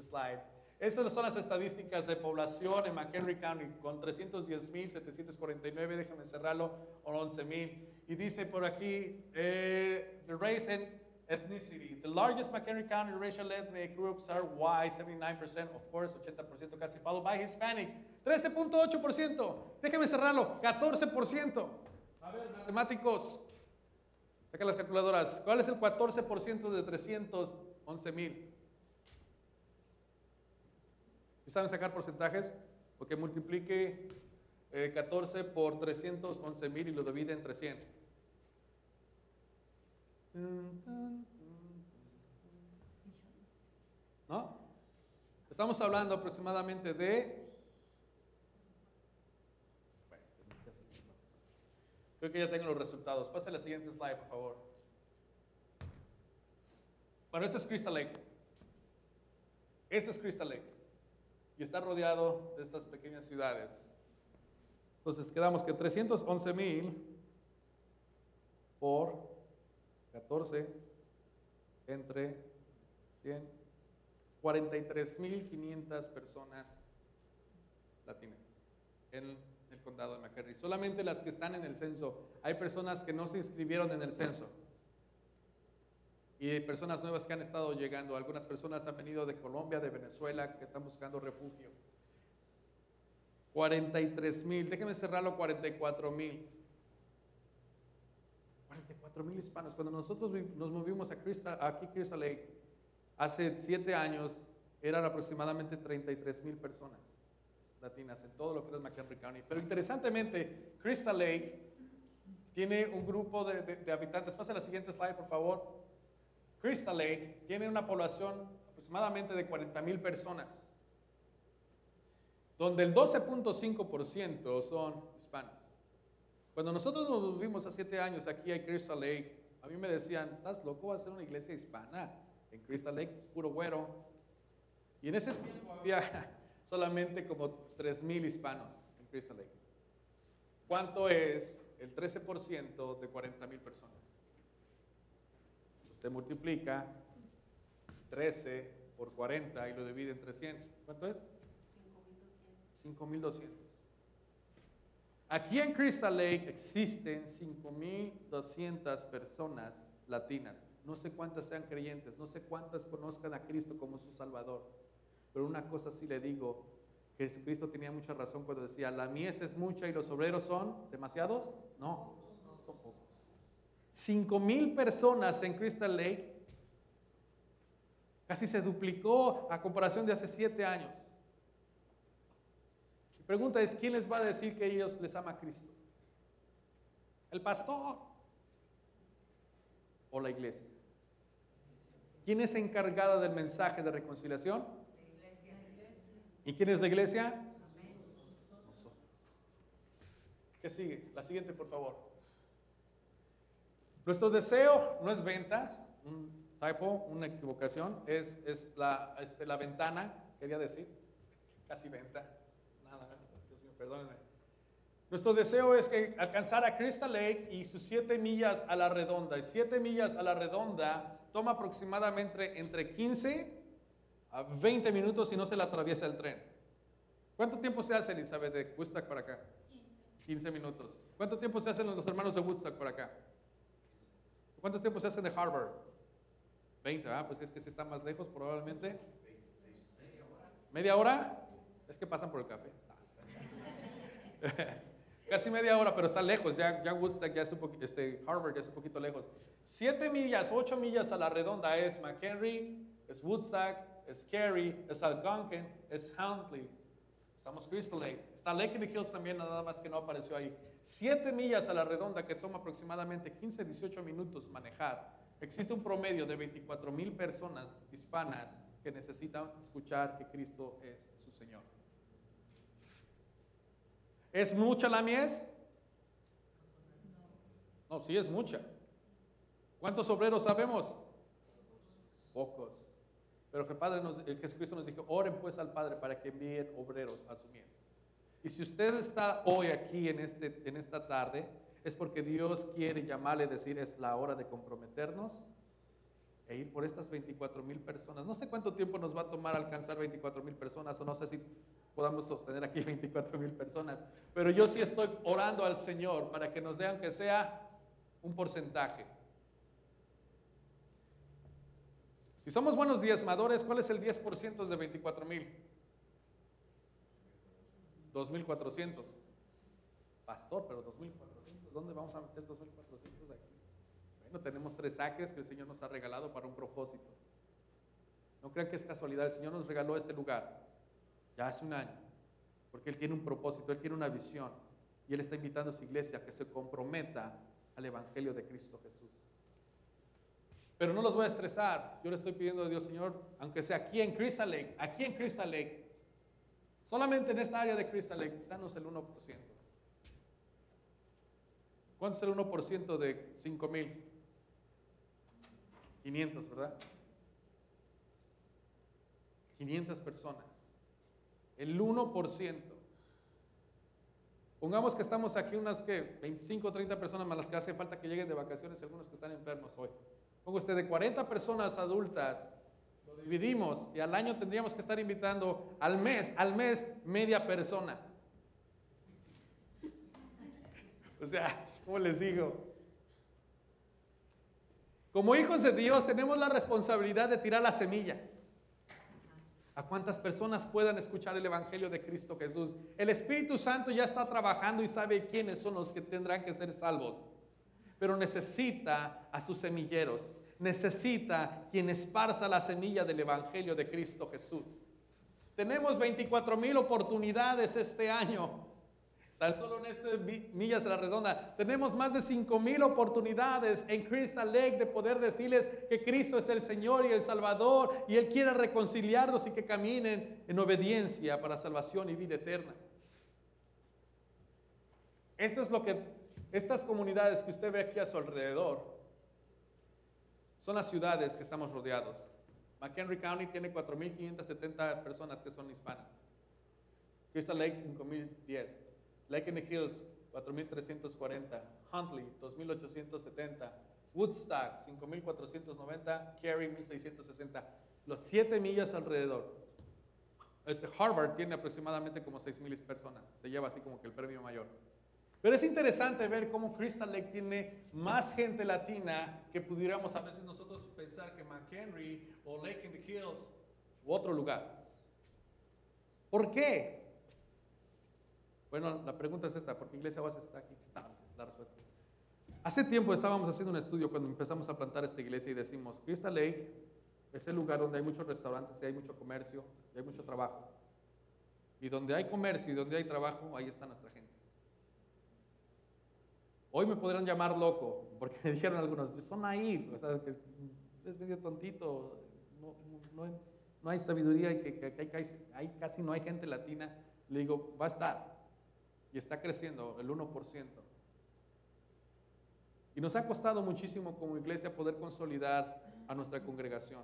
slide. Estas son las estadísticas de población en McHenry County con 310.749, déjame cerrarlo, o 11.000. Y dice por aquí, eh, the race ethnicity. The largest McHenry County racial ethnic groups are white, 79%, of course, 80% casi, followed by Hispanic, 13.8%. Déjeme cerrarlo, 14%. A ver, matemáticos, saca las calculadoras. ¿Cuál es el 14% de 311 mil? ¿Saben sacar porcentajes? Porque multiplique eh, 14 por 311 mil y lo divide entre 100. ¿No? Estamos hablando aproximadamente de... Creo que ya tengo los resultados. Pase la siguiente slide, por favor. Bueno, este es Crystal Lake. Este es Crystal Lake. Y está rodeado de estas pequeñas ciudades. Entonces quedamos que 311 mil por 14 entre 100, 43.500 personas latinas en el condado de McHenry. Solamente las que están en el censo. Hay personas que no se inscribieron en el censo. Y personas nuevas que han estado llegando. Algunas personas han venido de Colombia, de Venezuela, que están buscando refugio. 43 mil, déjenme cerrarlo 44 mil. 44 mil hispanos. Cuando nosotros nos movimos a Crystal, aquí Crystal Lake, hace siete años, eran aproximadamente 33 mil personas latinas en todo lo que es McHenry County. Pero interesantemente, Crystal Lake tiene un grupo de, habitantes. Pase la siguiente slide, por favor. Crystal Lake tiene una población aproximadamente de 40 mil personas, donde el 12.5% son hispanos. Cuando nosotros nos movimos a siete años aquí a Crystal Lake, a mí me decían, ¿estás loco? Va a ser una iglesia hispana en Crystal Lake, puro güero. Y en ese tiempo había solamente como 3 mil hispanos en Crystal Lake. ¿Cuánto es el 13% de 40 mil personas? Usted multiplica 13 por 40 y lo divide entre 100. ¿Cuánto es? 5.200. Aquí en Crystal Lake existen 5.200 personas latinas. No sé cuántas sean creyentes, no sé cuántas conozcan a Cristo como su Salvador. Pero una cosa sí le digo, Jesucristo tenía mucha razón cuando decía, la mies es mucha y los obreros son demasiados. No, son pocos. Cinco mil personas en Crystal Lake. Casi se duplicó a comparación de hace siete años. Pregunta es, ¿quién les va a decir que ellos les ama a Cristo? ¿El pastor? ¿O la iglesia? ¿Quién es encargada del mensaje de reconciliación? ¿Y quién es la iglesia? ¿Qué sigue? La siguiente, por favor. Nuestro deseo no es venta, un typo, una equivocación, es, es la, este, la ventana, quería decir, casi venta, perdónenme. Nuestro deseo es que alcanzar a Crystal Lake y sus siete millas a la redonda. Y siete millas a la redonda toma aproximadamente entre 15 a 20 minutos y no se le atraviesa el tren. ¿Cuánto tiempo se hace, Elizabeth, de Woodstock para acá? 15 minutos. ¿Cuánto tiempo se hacen los hermanos de Woodstock para acá? ¿Cuánto tiempo se hacen de Harvard? 20, ah, pues es que se está más lejos probablemente. ¿Media hora? Es que pasan por el café. Casi media hora, pero está lejos. Ya, ya Woodstock, ya es un este, Harvard ya es un poquito lejos. Siete millas, ocho millas a la redonda es McHenry, es Woodstock, es Cary, es Algonquin, es Huntley. Estamos Crystal Lake. Está Lake in the Hills también, nada más que no apareció ahí. Siete millas a la redonda que toma aproximadamente 15, 18 minutos manejar. Existe un promedio de 24 mil personas hispanas que necesitan escuchar que Cristo es su Señor. ¿Es mucha la mies? No, sí es mucha. ¿Cuántos obreros sabemos? Pocos. Pero que Padre nos, el Jesucristo nos dijo, oren pues al Padre para que envíen obreros a su mies. Y si usted está hoy aquí en, este, en esta tarde, es porque Dios quiere llamarle, decir, es la hora de comprometernos e ir por estas 24 mil personas. No sé cuánto tiempo nos va a tomar alcanzar 24 mil personas, o no sé si podamos sostener aquí 24 mil personas, pero yo sí estoy orando al Señor para que nos dé, aunque sea un porcentaje. Si somos buenos diezmadores, ¿cuál es el 10% de 24 mil? 2.400. Pastor, pero 2.400, ¿dónde vamos a meter 2.400 aquí? Bueno, tenemos tres saques que el Señor nos ha regalado para un propósito. No crean que es casualidad, el Señor nos regaló este lugar ya hace un año, porque Él tiene un propósito, Él tiene una visión y Él está invitando a su iglesia a que se comprometa al Evangelio de Cristo Jesús. Pero no los voy a estresar, yo le estoy pidiendo a Dios, Señor, aunque sea aquí en Crystal Lake, aquí en Crystal Lake, solamente en esta área de Crystal Lake, danos el 1%. ¿Cuánto es el 1% de 5 mil? 500, ¿verdad? 500 personas. El 1%. Pongamos que estamos aquí unas que 25 o 30 personas más las que hace falta que lleguen de vacaciones algunos que están enfermos hoy. Pongo usted de 40 personas adultas, lo dividimos y al año tendríamos que estar invitando al mes, al mes media persona. O sea, ¿cómo les digo? Como hijos de Dios tenemos la responsabilidad de tirar la semilla. ¿A cuántas personas puedan escuchar el Evangelio de Cristo Jesús? El Espíritu Santo ya está trabajando y sabe quiénes son los que tendrán que ser salvos. Pero necesita a sus semilleros. Necesita quien esparza la semilla del Evangelio de Cristo Jesús. Tenemos 24 mil oportunidades este año Tan solo en este Millas a la Redonda tenemos más de 5 mil oportunidades en Crystal Lake de poder decirles que Cristo es el Señor y el Salvador y Él quiere reconciliarlos y que caminen en obediencia para salvación y vida eterna. Esto es lo que estas comunidades que usted ve aquí a su alrededor son las ciudades que estamos rodeados. McHenry County tiene 4.570 personas que son hispanas. Crystal Lake 5.010. Lake in the Hills, 4.340. Huntley, 2.870. Woodstock, 5.490. Cary, 1.660. Los 7 millas alrededor. Este Harvard tiene aproximadamente como 6.000 personas. Se lleva así como que el premio mayor. Pero es interesante ver cómo Crystal Lake tiene más gente latina que pudiéramos a veces nosotros pensar que McHenry o Lake in the Hills u otro lugar. ¿Por qué? Bueno, la pregunta es esta, ¿por qué Iglesia Base está aquí? la respuesta. Hace tiempo estábamos haciendo un estudio cuando empezamos a plantar esta iglesia y decimos, Crystal Lake es el lugar donde hay muchos restaurantes hay mucho comercio y hay mucho trabajo. Y donde hay comercio y donde hay trabajo, ahí está nuestra gente. Hoy me podrán llamar loco, porque me dijeron algunos, son ahí, o sea, es medio tontito, no, hay sabiduría y que, hay, casi no hay gente latina. Le digo, va a estar y está creciendo el 1%. Y nos ha costado muchísimo como iglesia poder consolidar a nuestra congregación.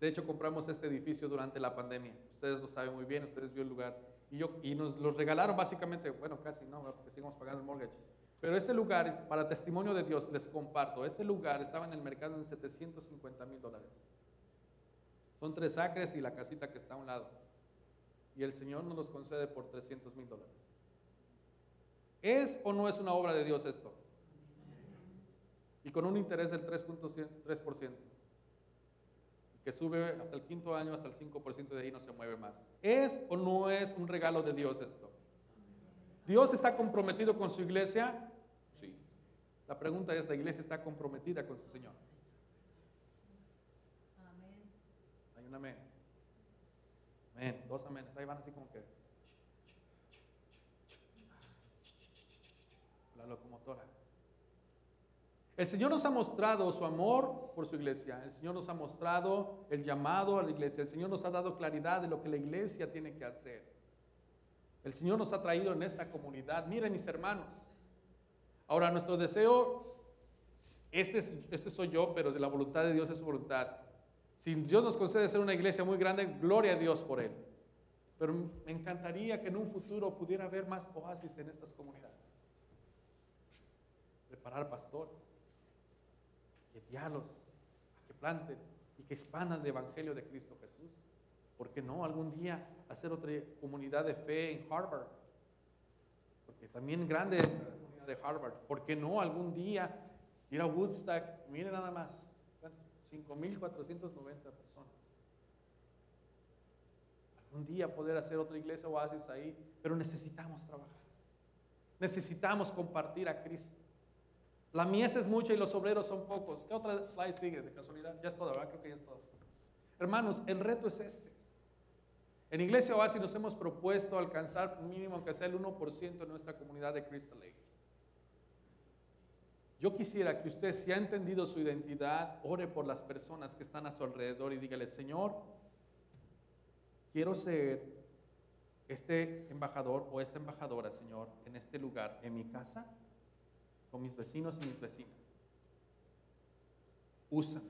De hecho, compramos este edificio durante la pandemia. Ustedes lo saben muy bien, ustedes vio el lugar. Y, yo, y nos lo regalaron básicamente, bueno, casi no, porque seguimos pagando el mortgage. Pero este lugar, es, para testimonio de Dios, les comparto, este lugar estaba en el mercado en 750 mil dólares. Son tres acres y la casita que está a un lado. Y el Señor nos los concede por 300 mil dólares. ¿Es o no es una obra de Dios esto? Y con un interés del 3.3%, que sube hasta el quinto año, hasta el 5% de ahí no se mueve más. ¿Es o no es un regalo de Dios esto? ¿Dios está comprometido con su iglesia? Sí. La pregunta es, ¿la iglesia está comprometida con su Señor? Amén. Hay un amén. Dos amén. Ahí van así como que... locomotora. El Señor nos ha mostrado su amor por su iglesia. El Señor nos ha mostrado el llamado a la iglesia. El Señor nos ha dado claridad de lo que la iglesia tiene que hacer. El Señor nos ha traído en esta comunidad. Miren mis hermanos. Ahora nuestro deseo, este, este soy yo, pero de la voluntad de Dios es su voluntad. Si Dios nos concede ser una iglesia muy grande, gloria a Dios por él. Pero me encantaría que en un futuro pudiera haber más oasis en estas comunidades preparar pastores enviarlos a que planten y que expandan el Evangelio de Cristo Jesús. ¿Por qué no algún día hacer otra comunidad de fe en Harvard? Porque también grande es la comunidad de Harvard. ¿Por qué no algún día ir a Woodstock? Mire nada más, 5.490 personas. Algún día poder hacer otra iglesia oasis ahí, pero necesitamos trabajar. Necesitamos compartir a Cristo. La mies es mucha y los obreros son pocos. ¿Qué otra slide sigue de casualidad? Ya es todo, ¿verdad? Creo que ya es todo. Hermanos, el reto es este. En Iglesia Oasis nos hemos propuesto alcanzar mínimo aunque sea el 1% de nuestra comunidad de Crystal Lake. Yo quisiera que usted, si ha entendido su identidad, ore por las personas que están a su alrededor y dígale, Señor, quiero ser este embajador o esta embajadora, Señor, en este lugar, en mi casa, con mis vecinos y mis vecinas. Úsame.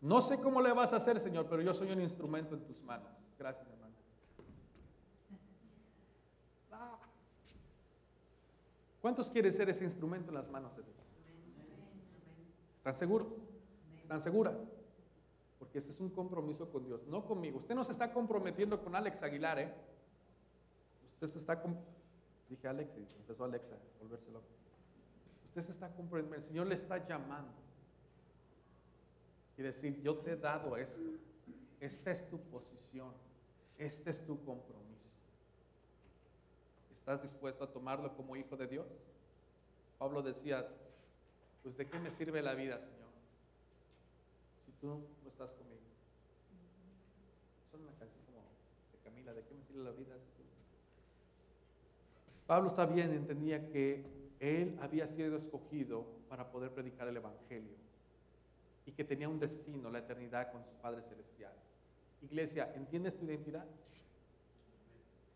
No sé cómo le vas a hacer, Señor, pero yo soy un instrumento en tus manos. Gracias, hermano. ¿Cuántos quieren ser ese instrumento en las manos de Dios? ¿Están seguros? ¿Están seguras? Porque ese es un compromiso con Dios, no conmigo. Usted no se está comprometiendo con Alex Aguilar, ¿eh? Usted se está... Dije Alex y empezó Alexa a volverse loco. Usted se está comprometiendo, el Señor le está llamando. Y decir, yo te he dado esto. Esta es tu posición. Este es tu compromiso. ¿Estás dispuesto a tomarlo como hijo de Dios? Pablo decía, pues de qué me sirve la vida, Señor, si tú no estás conmigo. Son una canción como de Camila, ¿de qué me sirve la vida? Pablo sabía y entendía que él había sido escogido para poder predicar el Evangelio y que tenía un destino, la eternidad con su Padre Celestial. Iglesia, ¿entiendes tu identidad?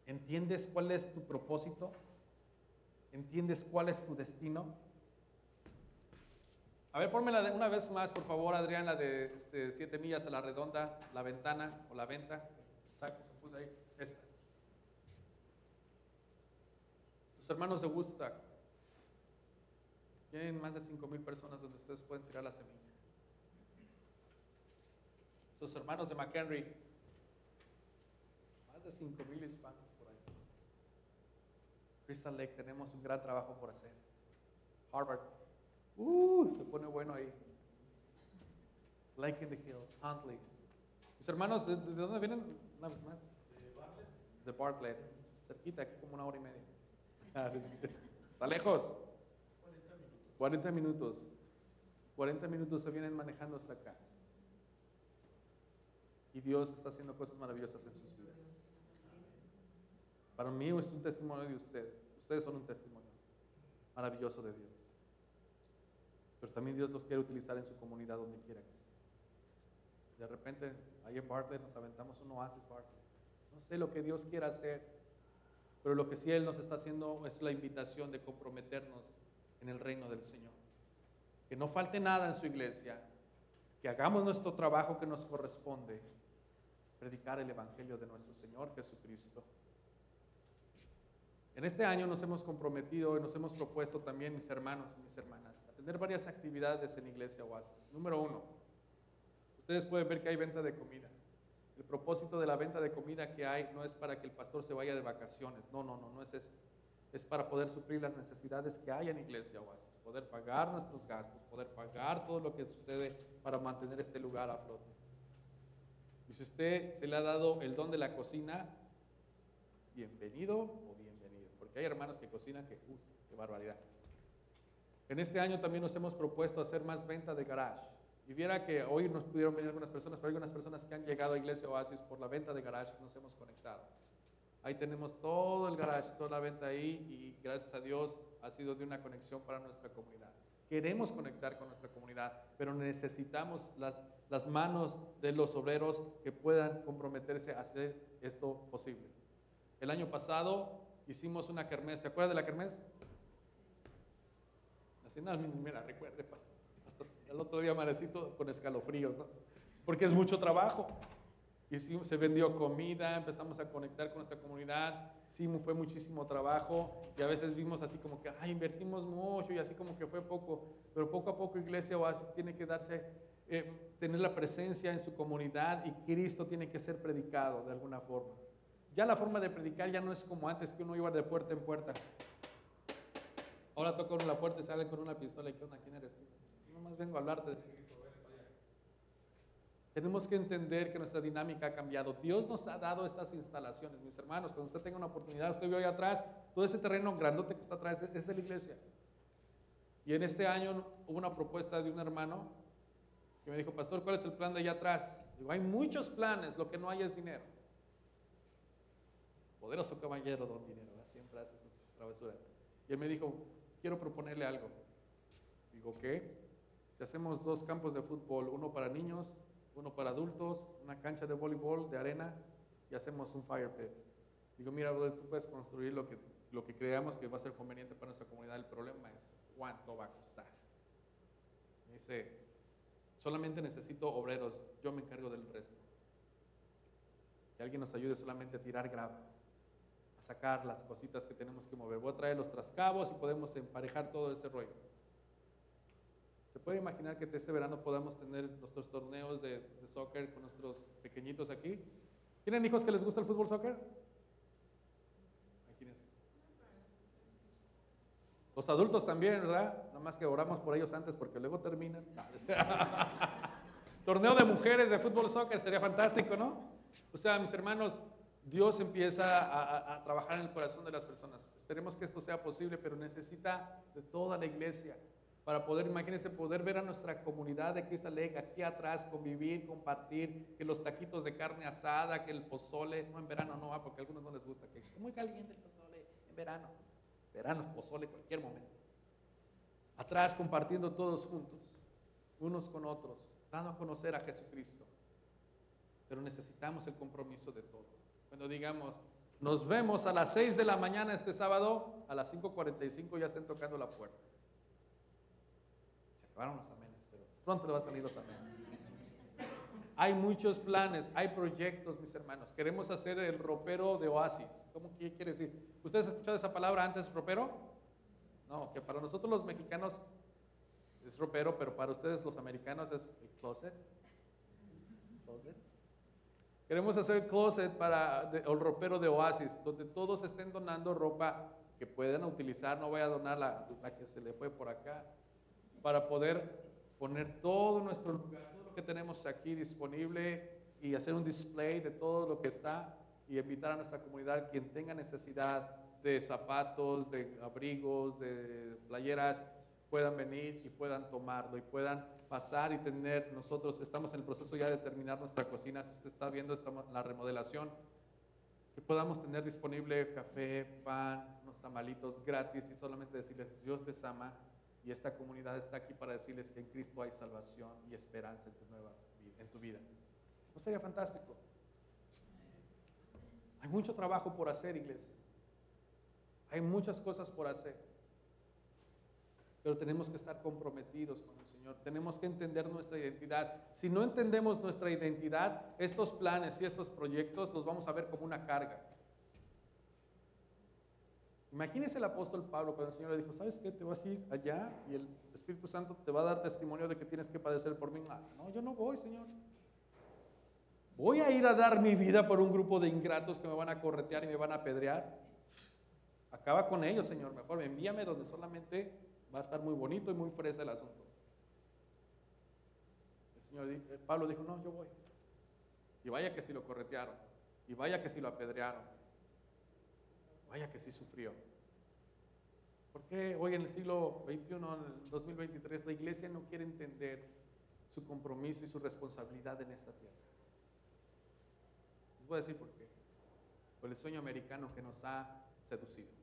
¿Entiendes cuál es tu propósito? ¿Entiendes cuál es tu destino? A ver, pónmela una vez más, por favor, Adrián, la de este, siete millas a la redonda, la ventana o la venta. Ahí, esta. Los hermanos de Woodstock tienen más de cinco mil personas donde ustedes pueden tirar la semilla. Sus hermanos de McHenry, más de cinco mil hispanos. Crystal Lake tenemos un gran trabajo por hacer. Harvard, uh, se pone bueno ahí. Lake in the Hills, Huntley. Mis hermanos, ¿de, dónde vienen? Una vez más. De Bartlett. De Bartlett. Cerquita, aquí como una hora y media. Está lejos. 40 minutos. 40 minutos se vienen manejando hasta acá. Y Dios está haciendo cosas maravillosas en sus vidas. Para mí es un testimonio de ustedes. Ustedes son un testimonio maravilloso de Dios. Pero también Dios los quiere utilizar en su comunidad donde quiera que esté. De repente, ahí en Bartlett nos aventamos un oasis Bartlett. No sé lo que Dios quiera hacer, pero lo que sí Él nos está haciendo es la invitación de comprometernos en el reino del Señor. Que no falte nada en su iglesia, que hagamos nuestro trabajo que nos corresponde, predicar el Evangelio de nuestro Señor Jesucristo. En este año nos hemos comprometido y nos hemos propuesto también, mis hermanos y mis hermanas, a tener varias actividades en Iglesia Oasis. Número uno, ustedes pueden ver que hay venta de comida. El propósito de la venta de comida que hay no es para que el pastor se vaya de vacaciones, no, no, no, no es eso. Es para poder suplir las necesidades que hay en Iglesia Oasis, poder pagar nuestros gastos, poder pagar todo lo que sucede para mantener este lugar a flote. Y si usted se le ha dado el don de la cocina, bienvenido hay hermanos que cocinan que, uy, qué barbaridad. En este año también nos hemos propuesto hacer más venta de garage. Y viera que hoy nos pudieron venir algunas personas, pero hay algunas personas que han llegado a Iglesia Oasis por la venta de garage que nos hemos conectado. Ahí tenemos todo el garage, toda la venta ahí y gracias a Dios ha sido de una conexión para nuestra comunidad. Queremos conectar con nuestra comunidad, pero necesitamos las, las manos de los obreros que puedan comprometerse a hacer esto posible. El año pasado hicimos una kermés. ¿Se acuerda de la kermés? Así, no, mira, recuerde, hasta el otro día amanecí con escalofríos, ¿no? Porque es mucho trabajo. Y se vendió comida, empezamos a conectar con nuestra comunidad. Sí, fue muchísimo trabajo y a veces vimos así como que, ay, invertimos mucho y así como que fue poco. Pero poco a poco Iglesia Oasis tiene que darse, eh, tener la presencia en su comunidad y Cristo tiene que ser predicado de alguna forma. Ya la forma de predicar ya no es como antes que uno iba de puerta en puerta. Ahora toca uno la puerta y sale con una pistola y ¿qué onda? ¿Quién eres? No más vengo a hablarte de. Tenemos que entender que nuestra dinámica ha cambiado. Dios nos ha dado estas instalaciones, mis hermanos. Cuando usted tenga una oportunidad, usted ve ahí atrás, todo ese terreno grandote que está atrás es de la iglesia. Y en este año hubo una propuesta de un hermano que me dijo, pastor, ¿cuál es el plan de allá atrás? Digo, hay muchos planes, lo que no hay es dinero. Poderoso caballero, don dinero, siempre hace sus travesuras. Y él me dijo, quiero proponerle algo. Digo, ¿qué? Si hacemos dos campos de fútbol, uno para niños uno para adultos, una cancha de voleibol, de arena, y hacemos un fire pit. Digo, mira, tú puedes construir lo que, lo que creamos que va a ser conveniente para nuestra comunidad. El problema es cuánto va a costar. Me dice, solamente necesito obreros, yo me encargo del resto. Que alguien nos ayude solamente a tirar grava, a sacar las cositas que tenemos que mover. Voy a traer los trascabos y podemos emparejar todo este rollo. ¿Se puede imaginar que este verano podamos tener nuestros torneos de, soccer con nuestros pequeñitos aquí? ¿Tienen hijos que les gusta el fútbol soccer? Los adultos también, ¿verdad? Nada más que oramos por ellos antes porque luego terminan. Torneo de mujeres de fútbol soccer sería fantástico, ¿no? O sea, mis hermanos, Dios empieza a, trabajar en el corazón de las personas. Esperemos que esto sea posible, pero necesita de toda la iglesia para poder, imagínense, poder ver a nuestra comunidad de Cristo Lake aquí atrás, convivir, compartir, que los taquitos de carne asada, que el pozole, no en verano no va, porque a algunos no les gusta, que muy caliente el pozole en verano. Verano, pozole, cualquier momento. Atrás compartiendo todos juntos, unos con otros, dando a conocer a Jesucristo. Pero necesitamos el compromiso de todos. Cuando digamos, nos vemos a las 6 de la mañana este sábado, a las 5.45 ya estén tocando la puerta los amenes, pero pronto le va a salir los amenes. Hay muchos planes, hay proyectos, mis hermanos. Queremos hacer el ropero de oasis. ¿Cómo quiere decir? ¿Ustedes han escuchado esa palabra antes, ropero? No, que para nosotros los mexicanos es ropero, pero para ustedes los americanos es el closet. ¿Closet? Queremos hacer closet para el ropero de oasis, donde todos estén donando ropa que puedan utilizar. No voy a donar la, la que se le fue por acá para poder poner todo nuestro lugar, todo lo que tenemos aquí disponible y hacer un display de todo lo que está y invitar a nuestra comunidad, quien tenga necesidad de zapatos, de abrigos, de playeras, puedan venir y puedan tomarlo y puedan pasar y tener, nosotros estamos en el proceso ya de terminar nuestra cocina, si usted está viendo esta, la remodelación, que podamos tener disponible café, pan, unos tamalitos gratis y solamente decirles, Dios les ama, y esta comunidad está aquí para decirles que en Cristo hay salvación y esperanza en tu, nueva, en tu vida. ¿No sería fantástico? Hay mucho trabajo por hacer, iglesia. Hay muchas cosas por hacer. Pero tenemos que estar comprometidos con el Señor. Tenemos que entender nuestra identidad. Si no entendemos nuestra identidad, estos planes y estos proyectos los vamos a ver como una carga. Imagínese el apóstol Pablo cuando el Señor le dijo, ¿sabes qué? Te vas a ir allá y el Espíritu Santo te va a dar testimonio de que tienes que padecer por mí. Ah, no, yo no voy, Señor. Voy a ir a dar mi vida por un grupo de ingratos que me van a corretear y me van a apedrear. Acaba con ellos, Señor. Mejor envíame donde solamente va a estar muy bonito y muy fresa el asunto. El Señor eh, Pablo dijo, no, yo voy. Y vaya que si lo corretearon. Y vaya que si lo apedrearon Vaya que sí sufrió. ¿Por qué hoy en el siglo XXI, en el 2023, la iglesia no quiere entender su compromiso y su responsabilidad en esta tierra? Les voy a decir por qué. Por el sueño americano que nos ha seducido.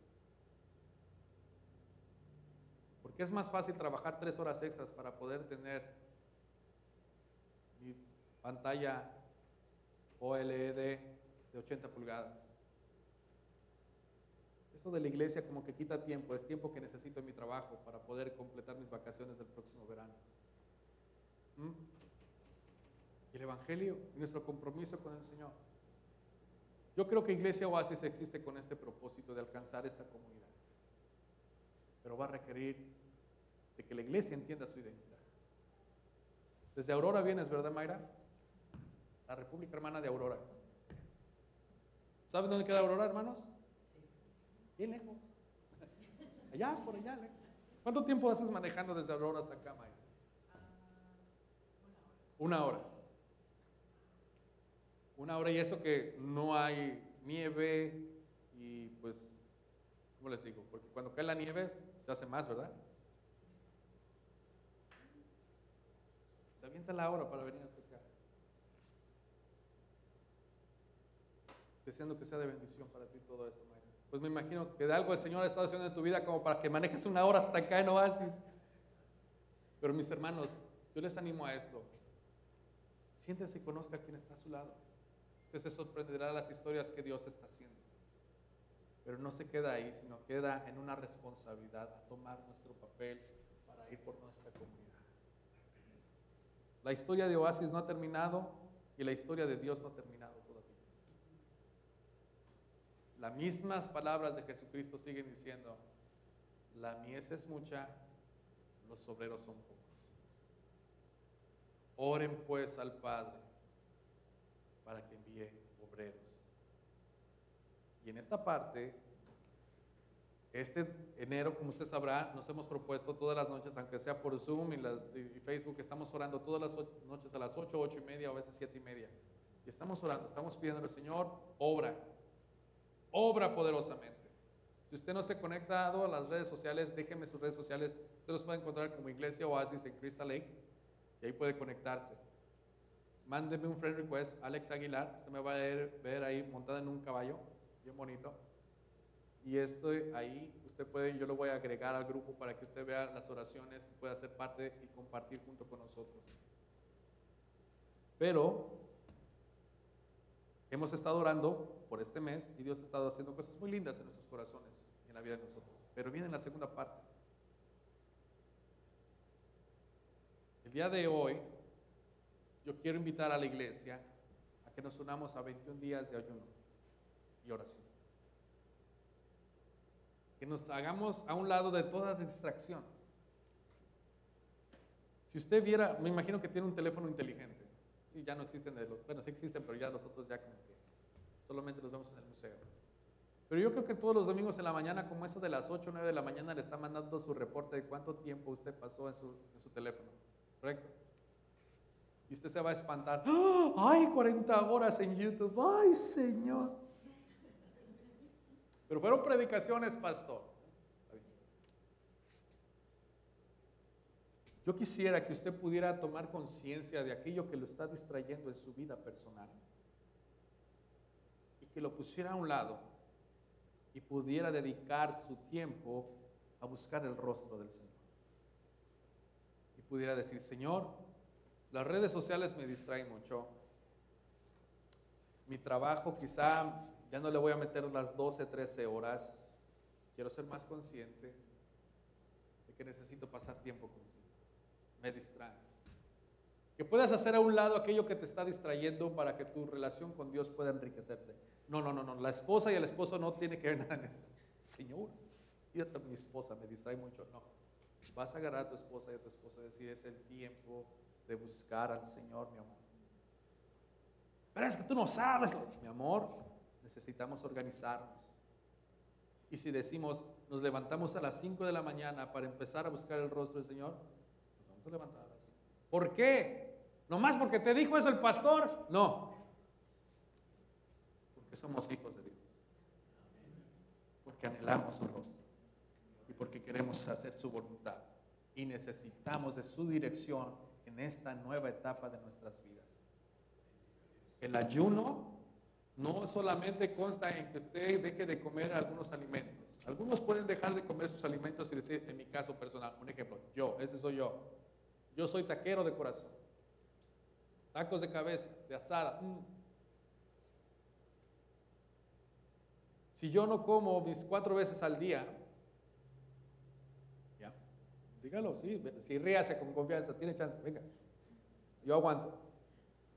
Porque es más fácil trabajar tres horas extras para poder tener mi pantalla OLED de 80 pulgadas esto de la iglesia como que quita tiempo, es tiempo que necesito en mi trabajo para poder completar mis vacaciones del próximo verano. ¿Mm? Y el Evangelio y nuestro compromiso con el Señor. Yo creo que Iglesia Oasis existe con este propósito de alcanzar esta comunidad. Pero va a requerir de que la iglesia entienda su identidad. Desde Aurora vienes, ¿verdad, Mayra? La República Hermana de Aurora. ¿Saben dónde queda Aurora, hermanos? Bien lejos. Allá, por allá. ¿Cuánto tiempo haces manejando desde Aurora hasta acá, Maya? Una hora. Una hora y eso que no hay nieve y pues, ¿cómo les digo? Porque cuando cae la nieve se hace más, ¿verdad? Se avienta la hora para venir hasta acá. Deseando que sea de bendición para ti todo esto, Mayra. Pues me imagino que de algo el Señor ha estado haciendo en tu vida como para que manejes una hora hasta acá en Oasis. Pero mis hermanos, yo les animo a esto. Siéntese y conozca a quien está a su lado. Usted se sorprenderá de las historias que Dios está haciendo. Pero no se queda ahí, sino queda en una responsabilidad a tomar nuestro papel para ir por nuestra comunidad. La historia de Oasis no ha terminado y la historia de Dios no ha terminado todavía. Las mismas palabras de Jesucristo siguen diciendo, la mies es mucha, los obreros son pocos. Oren pues al Padre para que envíe obreros. Y en esta parte, este enero, como usted sabrá, nos hemos propuesto todas las noches, aunque sea por Zoom y, las, y Facebook, estamos orando todas las noches a las 8, 8 y media, a veces 7 y media. Y estamos orando, estamos pidiendo al Señor, obra, obra poderosamente. Si usted no se ha conectado a las redes sociales, déjeme sus redes sociales. Usted los puede encontrar como Iglesia Oasis en Crystal Lake y ahí puede conectarse. Mándeme un friend request, Alex Aguilar. Usted me va a ver, ver ahí montada en un caballo, bien bonito. Y esto ahí usted puede, yo lo voy a agregar al grupo para que usted vea las oraciones pueda ser parte y compartir junto con nosotros. Pero hemos estado orando por este mes y Dios ha estado haciendo cosas muy lindas en nuestros corazones y en la vida de nosotros. Pero viene la segunda parte. El día de hoy yo quiero invitar a la iglesia a que nos unamos a 21 días de ayuno y oración. Que nos hagamos a un lado de toda distracción. Si usted viera, me imagino que tiene un teléfono inteligente. Sí, ya no existen de los, bueno, sí existen, pero ya nosotros ya como que solamente los vemos en el museo. Pero yo creo que todos los domingos en la mañana, como eso de las 8 o 9 de la mañana, le está mandando su reporte de cuánto tiempo usted pasó en su, en su teléfono. ¿Correcto? Y usted se va a espantar. ¡Ah! ¡Ay, 40 horas en YouTube! ¡Ay, Señor! Pero fueron predicaciones, pastor. Yo quisiera que usted pudiera tomar conciencia de aquello que lo está distrayendo en su vida personal y que lo pusiera a un lado y pudiera dedicar su tiempo a buscar el rostro del Señor. Y pudiera decir, Señor, las redes sociales me distraen mucho. Mi trabajo quizá ya no le voy a meter las 12, 13 horas. Quiero ser más consciente de que necesito pasar tiempo contigo. Me distrae. Que puedas hacer a un lado aquello que te está distrayendo para que tu relación con Dios pueda enriquecerse. No, no, no, no. La esposa y el esposo no tiene que ver nada en esto. Señor, fíjate, mi esposa me distrae mucho. No. Vas a agarrar a tu esposa y a tu esposa y decir, es el tiempo de buscar al Señor, mi amor. Pero es que tú no sabes, mi amor, necesitamos organizarnos. Y si decimos, nos levantamos a las 5 de la mañana para empezar a buscar el rostro del Señor, nos vamos a levantar a las 5. ¿Por qué? ¿Nomás porque te dijo eso el pastor? No. Porque somos hijos de Dios. Porque anhelamos su rostro. Y porque queremos hacer su voluntad. Y necesitamos de su dirección en esta nueva etapa de nuestras vidas. El ayuno no solamente consta en que usted deje de comer algunos alimentos. Algunos pueden dejar de comer sus alimentos y decir, en mi caso personal, un ejemplo, yo, ese soy yo. Yo soy taquero de corazón. Tacos de cabeza, de asada. Mm. Si yo no como mis cuatro veces al día, ya, dígalo, si ríase con confianza, tiene chance, venga. Yo aguanto.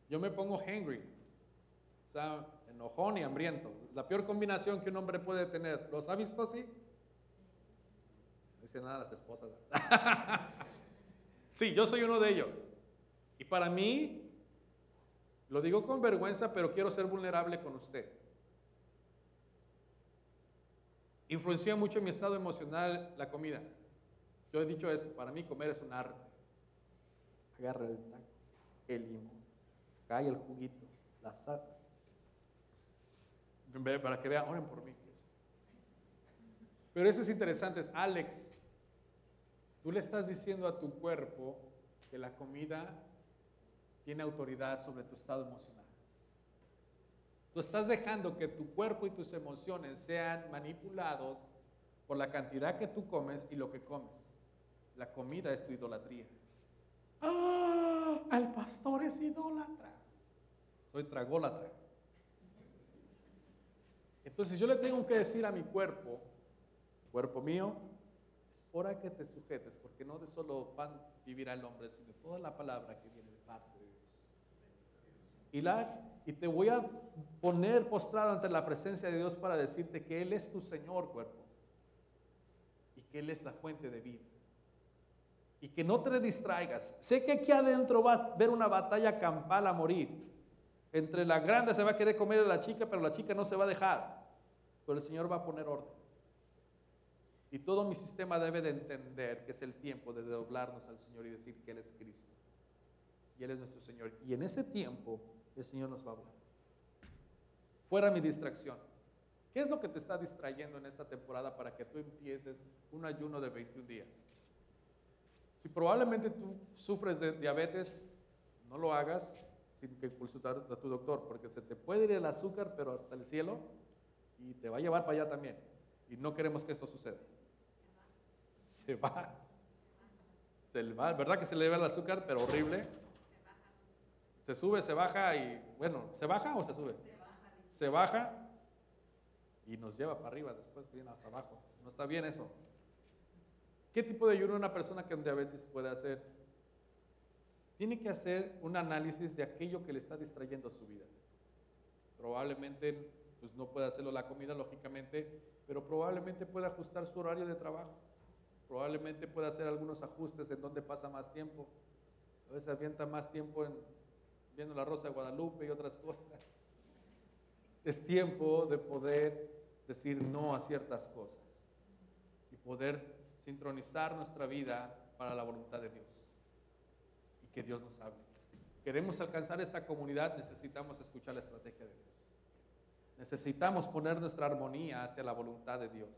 Yo me pongo hangry, o sea, enojón y hambriento. La peor combinación que un hombre puede tener. ¿Los ha visto así? No dice nada las esposas. sí, yo soy uno de ellos. Y para mí, lo digo con vergüenza, pero quiero ser vulnerable con usted. Influencia mucho en mi estado emocional la comida. Yo he dicho esto, para mí comer es un arte. Agarra el taco, el limón, cae el juguito, la sal, Para que vean, oren por mí. Pero eso es interesante, es Alex, tú le estás diciendo a tu cuerpo que la comida tiene autoridad sobre tu estado emocional. Tú estás dejando que tu cuerpo y tus emociones sean manipulados por la cantidad que tú comes y lo que comes. La comida es tu idolatría. ¡Ah! El pastor es idólatra. Soy tragólatra. Entonces yo le tengo que decir a mi cuerpo, cuerpo mío, es hora que te sujetes, porque no de solo pan vivirá el hombre, sino toda la palabra que viene de parte de Dios. Y, la, y te voy a poner postrado ante la presencia de Dios para decirte que Él es tu Señor, cuerpo, y que Él es la fuente de vida. Y que no te distraigas. Sé que aquí adentro va a haber una batalla campal a morir. Entre la grande se va a querer comer a la chica, pero la chica no se va a dejar. Pero el Señor va a poner orden. Y todo mi sistema debe de entender que es el tiempo de doblarnos al Señor y decir que Él es Cristo. Y Él es nuestro Señor. Y en ese tiempo el Señor nos va a hablar. Fuera mi distracción. ¿Qué es lo que te está distrayendo en esta temporada para que tú empieces un ayuno de 21 días? Si probablemente tú sufres de diabetes, no lo hagas sin que consultar a tu doctor, porque se te puede ir el azúcar, pero hasta el cielo, y te va a llevar para allá también. Y no queremos que esto suceda se va. Se va, ¿verdad que se le va el azúcar, pero horrible? Se sube, se baja y, bueno, ¿se baja o se sube? Se baja y nos lleva para arriba, después viene hasta abajo. No está bien eso. ¿Qué tipo de ayuno una persona con diabetes puede hacer? Tiene que hacer un análisis de aquello que le está distrayendo su vida. Probablemente pues no puede hacerlo la comida, lógicamente, pero probablemente puede ajustar su horario de trabajo. Probablemente pueda hacer algunos ajustes en donde pasa más tiempo. A veces avienta más tiempo en, viendo la Rosa de Guadalupe y otras cosas. Es tiempo de poder decir no a ciertas cosas y poder sincronizar nuestra vida para la voluntad de Dios y que Dios nos hable. Queremos alcanzar esta comunidad, necesitamos escuchar la estrategia de Dios. Necesitamos poner nuestra armonía hacia la voluntad de Dios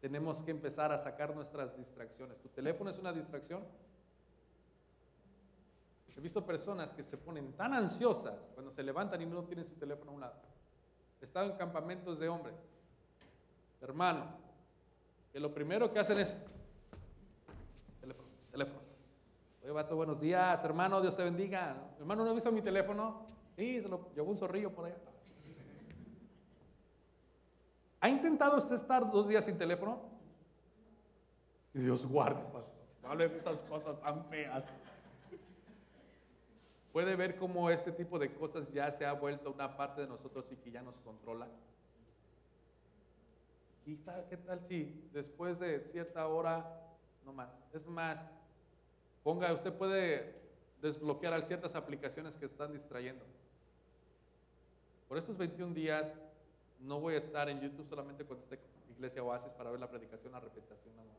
tenemos que empezar a sacar nuestras distracciones. ¿Tu teléfono es una distracción? He visto personas que se ponen tan ansiosas cuando se levantan y no tienen su teléfono a un lado. He estado en campamentos de hombres, hermanos, que lo primero que hacen es teléfono, teléfono. Oye, vato, buenos días, hermano, Dios te bendiga. Hermano, ¿no ha visto mi teléfono? Sí, se lo llevó un zorrillo por allá. ¿Ha intentado usted estar dos días sin teléfono? Dios guarde, pastor. No hable de esas cosas tan feas. Puede ver cómo este tipo de cosas ya se ha vuelto una parte de nosotros y que ya nos controla. ¿Y qué tal si después de cierta hora, no más? Es más, ponga, usted puede desbloquear ciertas aplicaciones que están distrayendo. Por estos 21 días, no voy a estar en YouTube solamente cuando esté Iglesia Oasis para ver la predicación a repetición nada más.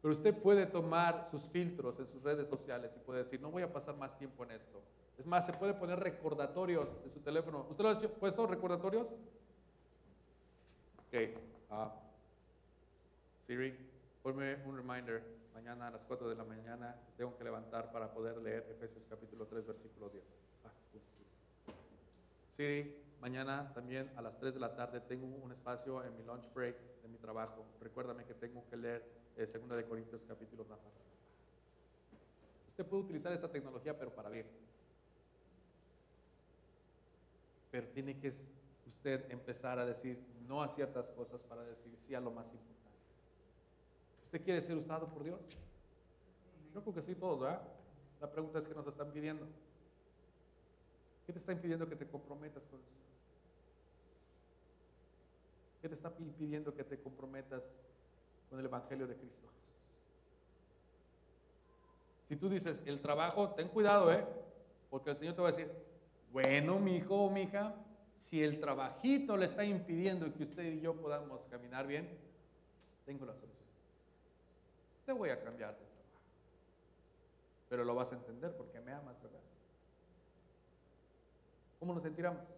Pero usted puede tomar sus filtros en sus redes sociales y puede decir, no voy a pasar más tiempo en esto. Es más, se puede poner recordatorios en su teléfono. ¿Usted lo ha puesto recordatorios? Ok. Uh, Siri, ponme un reminder. Mañana a las 4 de la mañana tengo que levantar para poder leer Efesios capítulo 3, versículo 10. Ah, Siri, Mañana también a las 3 de la tarde tengo un espacio en mi lunch break de mi trabajo. Recuérdame que tengo que leer eh, Segunda de Corintios capítulo 1. Usted puede utilizar esta tecnología, pero para bien. Pero tiene que usted empezar a decir no a ciertas cosas para decir sí a lo más importante. ¿Usted quiere ser usado por Dios? Yo creo que sí, todos, ¿verdad? La pregunta es que nos están pidiendo. ¿Qué te está impidiendo que te comprometas con eso? ¿Qué te está impidiendo que te comprometas con el Evangelio de Cristo Jesús? Si tú dices, el trabajo, ten cuidado, ¿eh? Porque el Señor te va a decir, bueno, mi hijo o mi hija, si el trabajito le está impidiendo que usted y yo podamos caminar bien, tengo la solución. Te voy a cambiar de trabajo. Pero lo vas a entender porque me amas, ¿verdad? ¿Cómo nos sentiremos?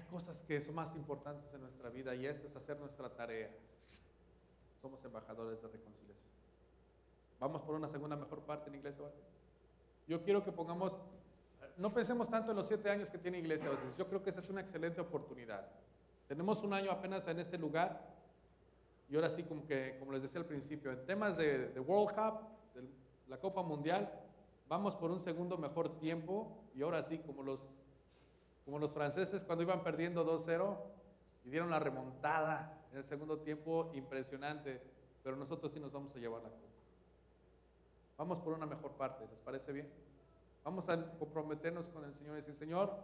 Cosas que son más importantes en nuestra vida y esto es hacer nuestra tarea. Somos embajadores de reconciliación. Vamos por una segunda mejor parte en Iglesia Oasis. Yo quiero que pongamos, no pensemos tanto en los siete años que tiene Iglesia Oasis. Yo creo que esta es una excelente oportunidad. Tenemos un año apenas en este lugar y ahora sí, como, que, como les decía al principio, en temas de, de World Cup, de la Copa Mundial, vamos por un segundo mejor tiempo y ahora sí, como los, como los franceses cuando iban perdiendo 2-0 y dieron la remontada en el segundo tiempo, impresionante, pero nosotros sí nos vamos a llevar la copa. Vamos por una mejor parte, ¿les parece bien? Vamos a comprometernos con el Señor y decir, Señor,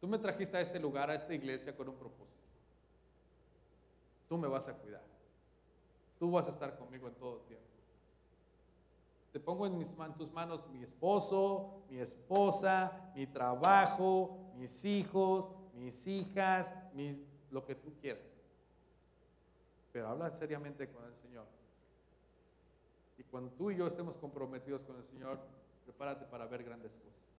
tú me trajiste a este lugar, a esta iglesia con un propósito. Tú me vas a cuidar. Tú vas a estar conmigo en todo tiempo. Te pongo en, mis, en tus manos mi esposo, mi esposa, mi trabajo, mis hijos, mis hijas, mis, lo que tú quieras. Pero habla seriamente con el Señor. Y cuando tú y yo estemos comprometidos con el Señor, prepárate para ver grandes cosas.